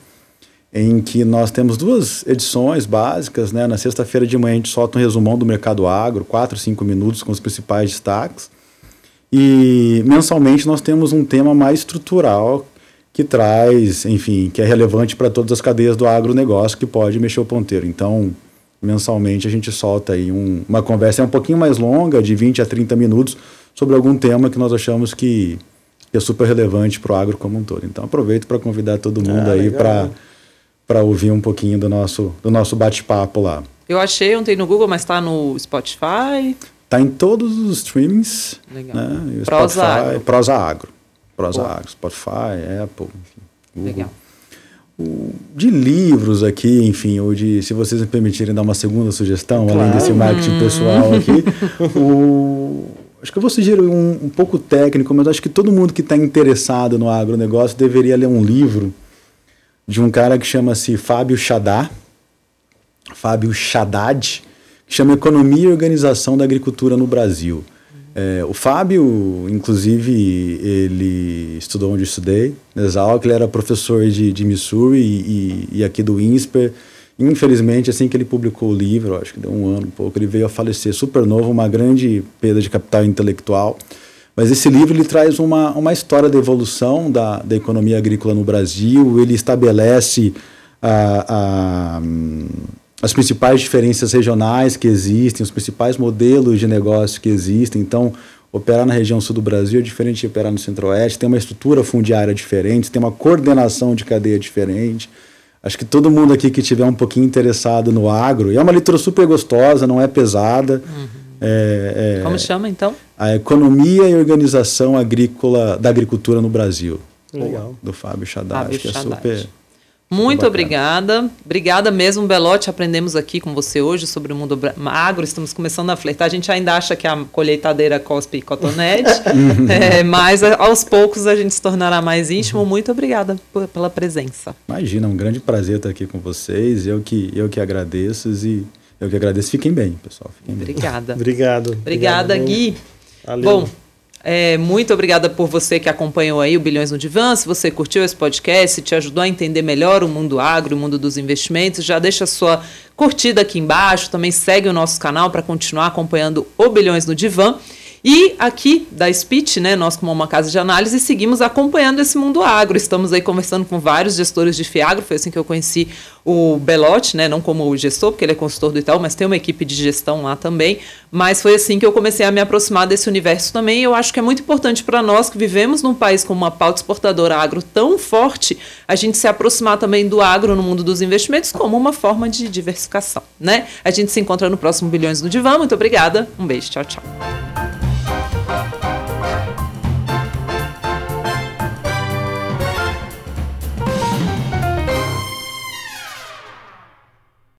em que nós temos duas edições básicas, né? Na sexta-feira de manhã a gente solta um resumão do mercado agro, quatro, cinco minutos com os principais destaques. E mensalmente nós temos um tema mais estrutural que traz, enfim, que é relevante para todas as cadeias do agronegócio que pode mexer o ponteiro. Então, mensalmente a gente solta aí um- uma conversa um pouquinho mais longa, de 20 a 30 minutos, sobre algum tema que nós achamos que é super relevante para o agro como um todo. Então, aproveito para convidar todo mundo Ah, aí para para ouvir um pouquinho do nosso, do nosso bate-papo lá. Eu achei ontem no Google, mas tá no Spotify. Tá em todos os streamings, Legal. né? O Prosa Spotify, Agro. Prosa Agro. Prosa. Agro, Spotify, Apple, enfim. Google. Legal. De livros aqui, enfim, ou de, se vocês me permitirem dar uma segunda sugestão, além Claro. desse marketing pessoal aqui, o, acho que eu vou sugerir um, um pouco técnico, mas acho que todo mundo que está interessado no agronegócio deveria ler um livro de um cara que chama-se Fábio Chadá, Fábio Haddad, que chama Economia e Organização da Agricultura no Brasil. É, o Fábio, inclusive, ele estudou onde eu estudei, na Exalc, ele era professor de, de Missouri e, e, e aqui do INSPER. Infelizmente, assim que ele publicou o livro, acho que deu um ano, um pouco, ele veio a falecer super novo, uma grande perda de capital intelectual. Mas esse livro ele traz uma, uma história da evolução da, da economia agrícola no Brasil, ele estabelece a, a, hum, as principais diferenças regionais que existem, os principais modelos de negócio que existem. Então, operar na região sul do Brasil é diferente de operar no centro-oeste, tem uma estrutura fundiária diferente, tem uma coordenação de cadeia diferente. Acho que todo mundo aqui que tiver um pouquinho interessado no agro, e é uma leitura super gostosa, não é pesada. É, é, Como chama, então? a economia e organização agrícola da agricultura no Brasil. Legal. Do Fábio Haddad, Fábio que é super. Muito obrigada. Obrigada mesmo, Belote. Aprendemos aqui com você hoje sobre o mundo agro. Estamos começando a flertar. A gente ainda acha que a colheitadeira cospe cotonete, é, mas a- aos poucos a gente se tornará mais íntimo. Muito obrigada pela presença. Imagina, é um grande prazer estar aqui com vocês. Eu que, eu que agradeço e eu que agradeço. Fiquem bem, pessoal. Fiquem bem. Obrigada. Obrigado. Obrigada, Obrigado, Gui. Valeu. Bom, é, muito obrigada por você que acompanhou aí o Bilhões no Divã. Se você curtiu esse podcast, se te ajudou a entender melhor o mundo agro, o mundo dos investimentos, já deixa a sua curtida aqui embaixo. Também segue o nosso canal para continuar acompanhando o Bilhões no Divã. E aqui da Speech, né, nós como uma casa de análise seguimos acompanhando esse mundo agro. Estamos aí conversando com vários gestores de Fiagro, foi assim que eu conheci o Belotti, né, não como gestor, porque ele é consultor do Itaú, mas tem uma equipe de gestão lá também. Mas foi assim que eu comecei a me aproximar desse universo também. Eu acho que é muito importante para nós que vivemos num país com uma pauta exportadora agro tão forte, a gente se aproximar também do agro no mundo dos investimentos como uma forma de diversificação, né? A gente se encontra no próximo Bilhões no Divã. Muito obrigada. Um beijo. Tchau, tchau.